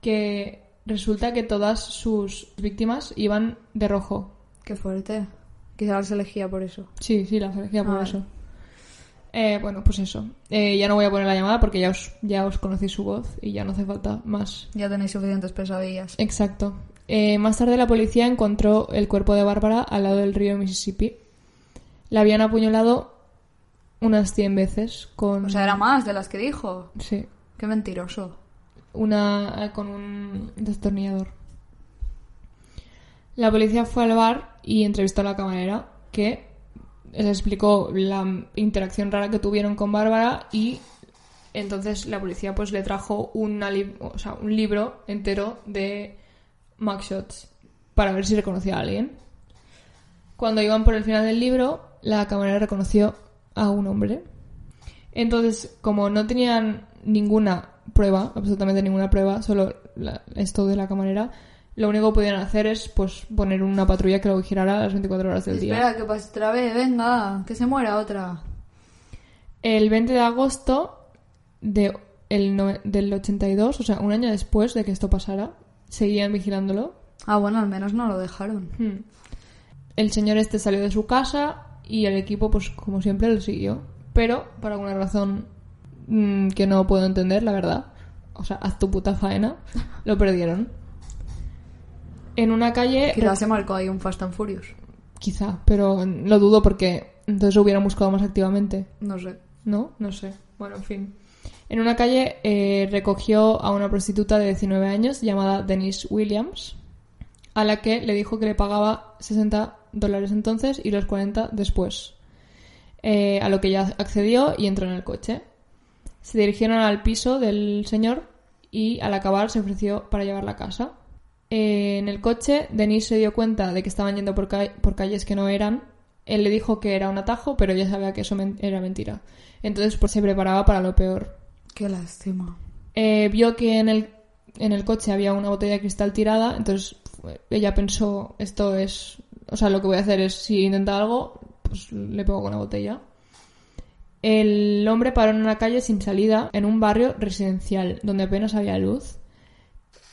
Que resulta que todas sus víctimas iban de rojo. Qué fuerte. Quizás se elegía por eso. Sí, sí, las elegía por Ah, eso. Eh, bueno, pues eso. Eh, ya no voy a poner la llamada porque ya os, ya os conocí su voz y ya no hace falta más. Ya tenéis suficientes pesadillas. Exacto. Eh, más tarde la policía encontró el cuerpo de Bárbara al lado del río Mississippi. La habían apuñalado unas 100 veces con... O sea, era más de las que dijo. Sí. Qué mentiroso. una eh, con un destornillador. La policía fue al bar y entrevistó a la camarera que les explicó la interacción rara que tuvieron con Bárbara y entonces la policía pues le trajo una li- o sea, un libro entero de mugshots para ver si reconocía a alguien. Cuando iban por el final del libro, la camarera reconoció a un hombre. Entonces, como no tenían ninguna prueba, absolutamente ninguna prueba, solo la- esto de la camarera, lo único que podían hacer es pues poner una patrulla que lo vigilara las 24 horas del día. Espera, que pase otra vez, venga, que se muera otra. El 20 de agosto de el no- del 82, o sea, un año después de que esto pasara, seguían vigilándolo. Ah, bueno, al menos no lo dejaron. Hmm. El señor este salió de su casa y el equipo, pues como siempre, lo siguió. Pero, por alguna razón mm, que no puedo entender, la verdad, o sea, haz tu puta faena, lo perdieron. En una calle... Quizás se marcó ahí un Fast and Furious. Quizá, pero lo dudo porque entonces lo hubieran buscado más activamente. No sé. ¿No? No sé. Bueno, en fin. En una calle eh, recogió a una prostituta de 19 años llamada Denise Williams, a la que le dijo que le pagaba 60 dólares entonces y los 40 después. Eh, a lo que ella accedió y entró en el coche. Se dirigieron al piso del señor y al acabar se ofreció para llevarla a casa. Eh, en el coche, Denise se dio cuenta de que estaban yendo por, ca- por calles que no eran. Él le dijo que era un atajo, pero ella sabía que eso men- era mentira. Entonces, pues se preparaba para lo peor. Qué lástima. Eh, vio que en el, en el coche había una botella de cristal tirada, entonces ella pensó, esto es, o sea, lo que voy a hacer es, si intenta algo, pues le pego con la botella. El hombre paró en una calle sin salida, en un barrio residencial, donde apenas había luz,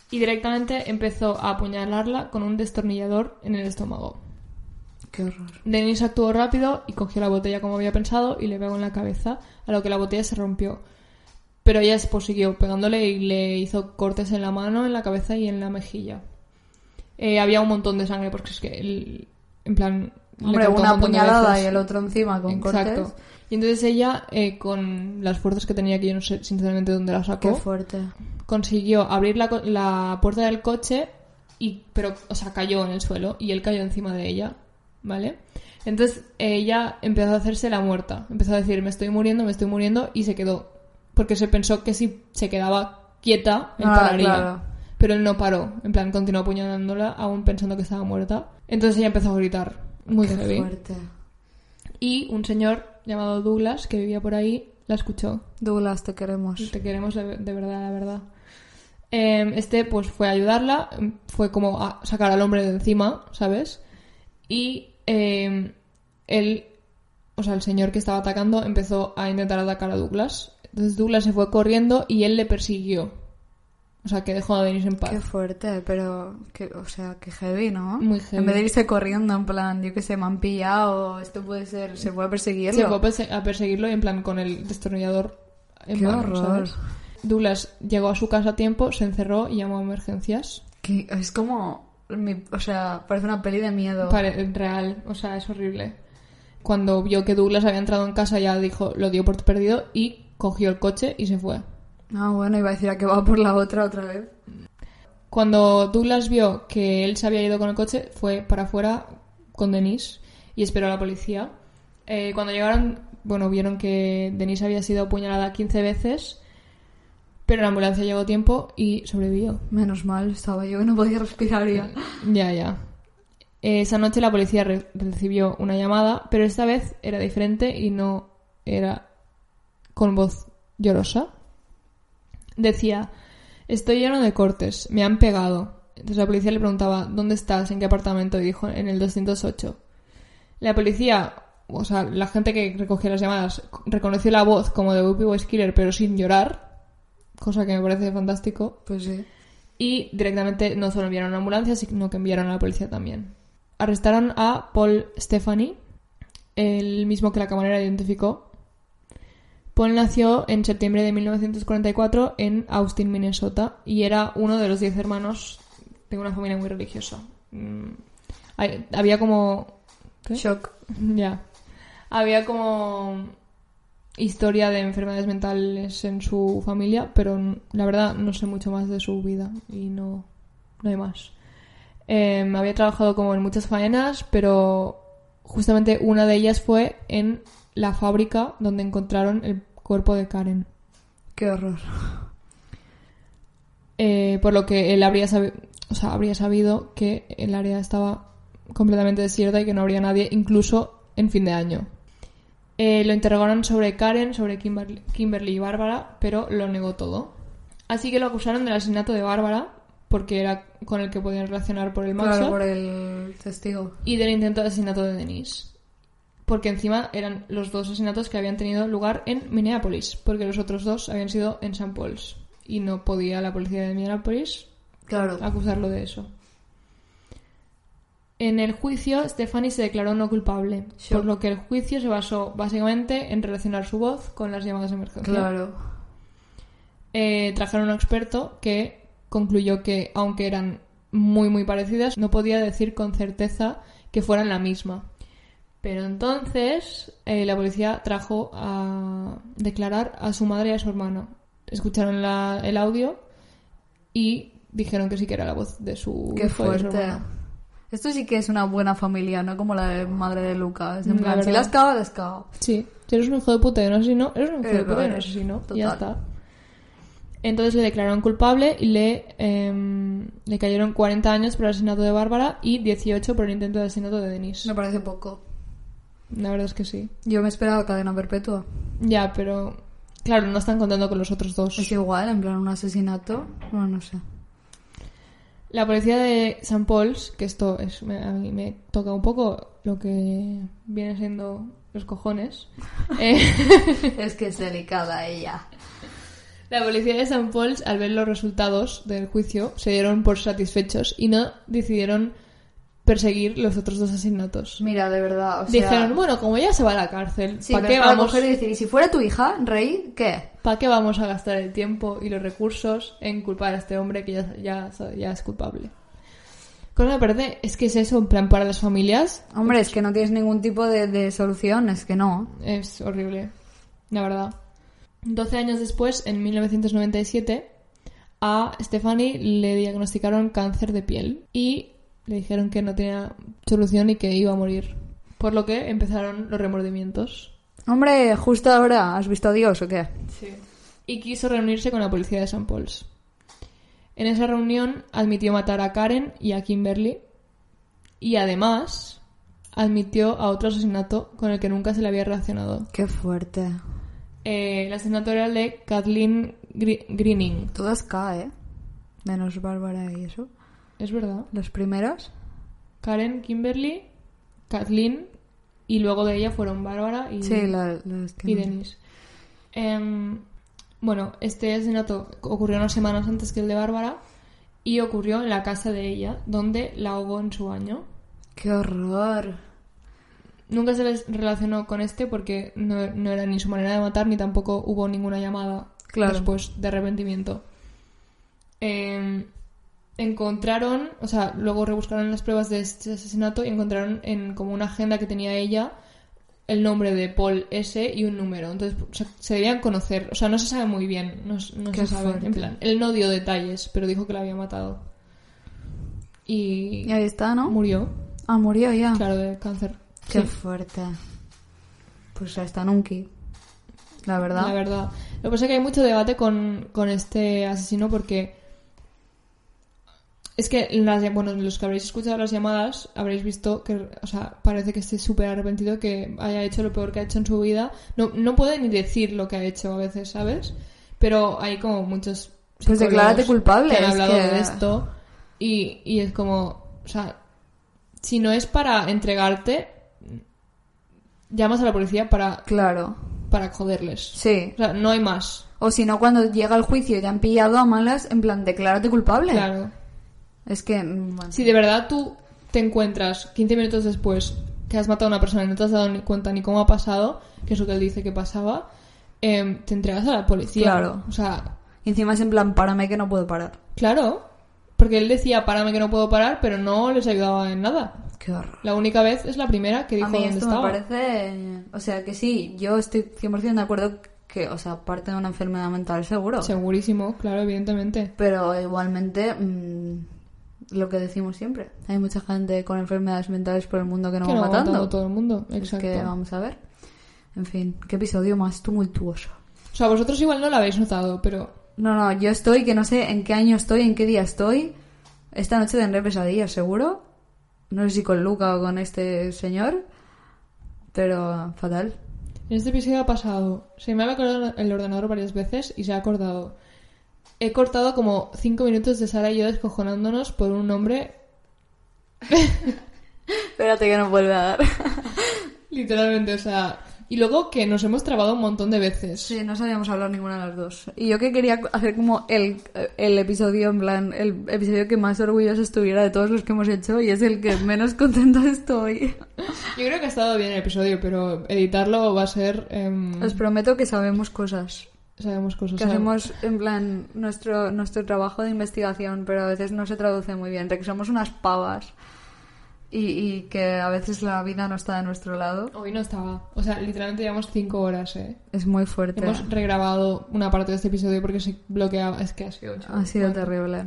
y directamente empezó a apuñalarla con un destornillador en el estómago. Qué horror. Denise actuó rápido y cogió la botella como había pensado y le pegó en la cabeza, a lo que la botella se rompió. Pero ella siguió pegándole y le hizo cortes en la mano, en la cabeza y en la mejilla. Eh, había un montón de sangre porque es que, el- en plan... Hombre, un una puñalada y el otro encima con Exacto. cortes. Y entonces ella, eh, con las fuerzas que tenía, que yo no sé sinceramente dónde las Qué sacó, fuerte. consiguió abrir la, la puerta del coche y pero o sea cayó en el suelo y él cayó encima de ella vale entonces ella empezó a hacerse la muerta empezó a decir me estoy muriendo me estoy muriendo y se quedó porque se pensó que si se quedaba quieta él Ah, pararía claro. Pero él no paró en plan continuó apuñalándola aún pensando que estaba muerta entonces ella empezó a gritar muy Qué heavy fuerte. y un señor llamado Douglas que vivía por ahí la escuchó Douglas, te queremos. te queremos de, de verdad, la verdad. Eh, este, pues, fue a ayudarla, fue como a sacar al hombre de encima, ¿sabes? Y eh, él, o sea, el señor que estaba atacando empezó a intentar atacar a Douglas. Entonces Douglas se fue corriendo y él le persiguió. O sea, que dejó a Denise en paz. Qué fuerte, pero, que, o sea, que heavy, ¿no? Muy heavy. En vez de irse corriendo, en plan, yo que sé, me han pillado, esto puede ser, se puede perseguirlo. Se fue a perse- a perseguirlo y en plan con el destornillador en Qué mano, horror. ¿sabes? Douglas llegó a su casa a tiempo, se encerró y llamó a emergencias. Que es como, mi- o sea, parece una peli de miedo. Pare- real, o sea, es horrible. Cuando vio que Douglas había entrado en casa ya dijo, lo dio por perdido y cogió el coche y se fue. Ah, bueno, iba a decir a que va por la otra otra vez. Cuando Douglas vio que él se había ido con el coche, fue para afuera con Denise y esperó a la policía. Eh, cuando llegaron, bueno, vieron que Denise había sido apuñalada 15 veces, pero la ambulancia llegó a tiempo y sobrevivió. Menos mal, estaba yo que no podía respirar ya. Ya, ya. Esa noche la policía re- recibió una llamada, pero esta vez era diferente y no era con voz llorosa. Decía, estoy lleno de cortes, me han pegado, Entonces la policía le preguntaba, ¿dónde estás? ¿En qué apartamento? Y dijo, en el 208. La policía, o sea, la gente que recogía las llamadas, reconoció la voz como de Whoopi Wise Killer, pero sin llorar, cosa que me parece fantástico. Pues sí. Y directamente no solo enviaron una ambulancia, sino que enviaron a la policía también. Arrestaron a Paul Stephanie, el mismo que la camarera identificó. Paul nació en septiembre de 1944 en Austin, Minnesota, y era uno de los diez hermanos de una familia muy religiosa. Mm, hay- había como... ¿qué? Shock. Ya. Había como historia de enfermedades mentales en su familia, pero la verdad no sé mucho más de su vida y no, no hay más. Eh, había trabajado como en muchas faenas, pero justamente una de ellas fue en la fábrica donde encontraron el cuerpo de Karen. Qué horror. Eh, por lo que él habría, sabi- o sea, habría sabido que el área estaba completamente desierta y que no habría nadie, incluso en fin de año. Eh, lo interrogaron sobre Karen, sobre Kimberly, Kimberly y Bárbara, pero lo negó todo. Así que lo acusaron del asesinato de Bárbara, porque era con el que podían relacionar por el Claro, macho, por el testigo. y del intento de asesinato de Denise. Porque encima eran los dos asesinatos que habían tenido lugar en Minneapolis, porque los otros dos habían sido en St. Paul's. Y no podía la policía de Minneapolis Claro. acusarlo de eso. En el juicio, Stephanie se declaró no culpable, por lo que el juicio se basó básicamente en relacionar su voz con las llamadas de emergencia. Claro. Eh, trajeron a un experto que concluyó que, aunque eran muy muy parecidas, no podía decir con certeza que fueran la misma. Pero entonces eh, la policía trajo a declarar a su madre y a su hermana. Escucharon la- el audio y dijeron que sí que era la voz de su Qué hijo y de su fuerte. hermana. Esto sí que es una buena familia, no como la de madre de Lucas. En La plan, si la has cagado, la has cagado. Sí, si eres un hijo de puta y un asesino, eres un hijo Eh, de puta y eres. asesino. Y ya Total. está. Entonces le declararon culpable y le, em, le cayeron 40 años por el asesinato de Bárbara y 18 por el intento de asesinato de Denise. Me parece poco. La verdad es que sí. Yo me esperaba cadena perpetua. Ya, pero claro, no están contando con los otros dos. Es igual, en plan un asesinato. Bueno, no sé. La policía de St. Paul's, que esto es, me- a mí me toca un poco lo que viene siendo los cojones. eh, es que es delicada ella. La policía de St. Paul's, al ver los resultados del juicio, se dieron por satisfechos y no decidieron perseguir los otros dos asesinatos. Mira, de verdad, o sea... Dijeron, bueno, como ya se va a la cárcel, Sí, ¿para qué, vamos, coger y decir, y si fuera tu hija, Rey, ¿qué? ¿para qué vamos a gastar el tiempo y los recursos en culpar a este hombre que ya, ya, ya es culpable? Cosa que me parece, es que es eso, en plan, para las familias, Hombre, es que no tienes ningún tipo de, de solución, es que no. Es horrible, la verdad. 12 años después, en 1997, a Stephanie le diagnosticaron cáncer de piel y le dijeron que no tenía solución y que iba a morir. Por lo que empezaron los remordimientos. Hombre, justo ahora, ¿has visto a Dios o qué? Y quiso reunirse con la policía de St. Paul's. En esa reunión admitió matar a Karen y a Kimberly y además admitió a otro asesinato con el que nunca se le había relacionado. Qué fuerte. Eh, el asesinato era el de Kathleen Gre- Greening. Todas K, ¿eh? Menos Bárbara y eso. Es verdad. Las primeras. Karen, Kimberly, Kathleen y luego de ella fueron Bárbara y, Sí, la- las que y no. Denise. Em, bueno, este asesinato ocurrió unas semanas antes que el de Bárbara y ocurrió en la casa de ella, donde la ahogó en su baño. ¡Qué horror! Nunca se les relacionó con este porque no, no era ni su manera de matar ni tampoco hubo ninguna llamada Claro. después de arrepentimiento. Eh, encontraron, o sea, luego rebuscaron las pruebas de este asesinato y encontraron en como una agenda que tenía ella el nombre de Paul S y un número. Entonces se, se debían conocer, o sea, no se sabe muy bien, no, no se sabe. fuerte. En plan, él no dio detalles, pero dijo que la había matado. Y, Y ahí está, ¿no? murió, Ah, murió ya. claro, de cáncer. Qué Sí. fuerte. Pues está nunca. La verdad. La verdad. Lo que pasa es que hay mucho debate con, con este asesino porque es que las, bueno, los que habréis escuchado las llamadas habréis visto que, o sea, parece que esté súper arrepentido que haya hecho lo peor que ha hecho en su vida. No, no puede ni decir lo que ha hecho a veces, ¿sabes? Pero hay como muchos Pues declárate culpable, que han es hablado que- de esto Y, y es como, o sea, si no es para entregarte, llamas a la policía para, Claro. para joderles. Sí. O sea, no hay más. O si no, cuando llega el juicio y te han pillado a malas, en plan, declárate culpable. Claro. Es que... mm, bueno. Si de verdad tú te encuentras 15 minutos después que has matado a una persona y no te has dado ni cuenta ni cómo ha pasado, que es lo que él dice que pasaba, em, te entregas a la policía. Claro. O sea, Y encima es en plan, párame que no puedo parar. claro. Porque él decía, párame que no puedo parar, pero no les ayudaba en nada. Qué horror. La única vez es la primera que dijo A mí dónde esto estaba. me parece... O sea, que sí, yo estoy 100% de acuerdo que, o sea, parte de una enfermedad mental seguro. Segurísimo, claro, evidentemente. Pero igualmente, mm, lo que decimos siempre. Hay mucha gente con enfermedades mentales por el mundo que no que va no matando. matado a todo el mundo. Es Exacto. que vamos a ver. En fin, qué episodio más tumultuoso. O sea, vosotros igual no lo habéis notado, pero No, no, yo estoy, que no sé en qué año estoy, en qué día estoy. Esta noche tendré pesadillas, seguro. No sé si con Luca o con este señor. Pero fatal. en este episodio ha pasado. Se me ha acordado el ordenador varias veces y se ha acordado. He cortado como 5 minutos de Sara y yo descojonándonos por un hombre Espérate que no vuelve a dar. Literalmente, o sea. Y luego que nos hemos trabado un montón de veces. Sí, no sabíamos hablar ninguna de las dos. Y yo que quería hacer como el, el episodio, en plan, el episodio que más orgulloso estuviera de todos los que hemos hecho y es el que menos contento estoy. Yo creo que ha estado bien el episodio, pero editarlo va a ser. em, Os prometo que sabemos cosas. Sabemos cosas. Que hacemos, en plan, nuestro, nuestro trabajo de investigación, pero a veces no se traduce muy bien. De que somos unas pavas y, y que a veces la vida no está de nuestro lado. Hoy no estaba. O sea, literalmente llevamos 5 horas, ¿eh? Es muy fuerte. Hemos regrabado una parte de este episodio porque se bloqueaba. Es que ha sido chulo. Ha sido Bueno. terrible.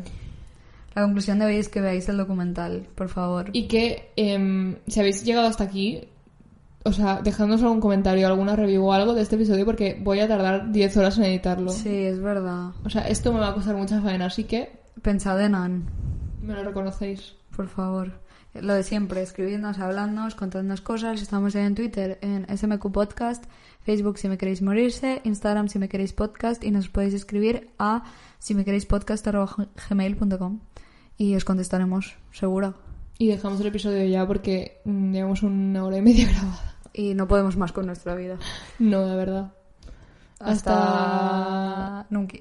La conclusión de hoy es que veáis el documental, por favor. Y que em, si habéis llegado hasta aquí, o sea, dejadnos algún comentario, alguna review o algo de este episodio porque voy a tardar 10 horas en editarlo. Sí, es verdad. O sea, esto me va a costar mucha faena, así que Pensad en Anne, me lo reconocéis. por favor. Lo de siempre, escribidnos, habladnos, contadnos cosas. Estamos en Twitter, en SMQ Podcast, Facebook si me queréis morirse, Instagram si me queréis podcast y nos podéis escribir a si me queréis podcast gmail.com y os contestaremos, seguro. Y dejamos el episodio ya porque mm, llevamos una hora y media grabada. Y no podemos más con nuestra vida. No, de verdad. Hasta... nunca.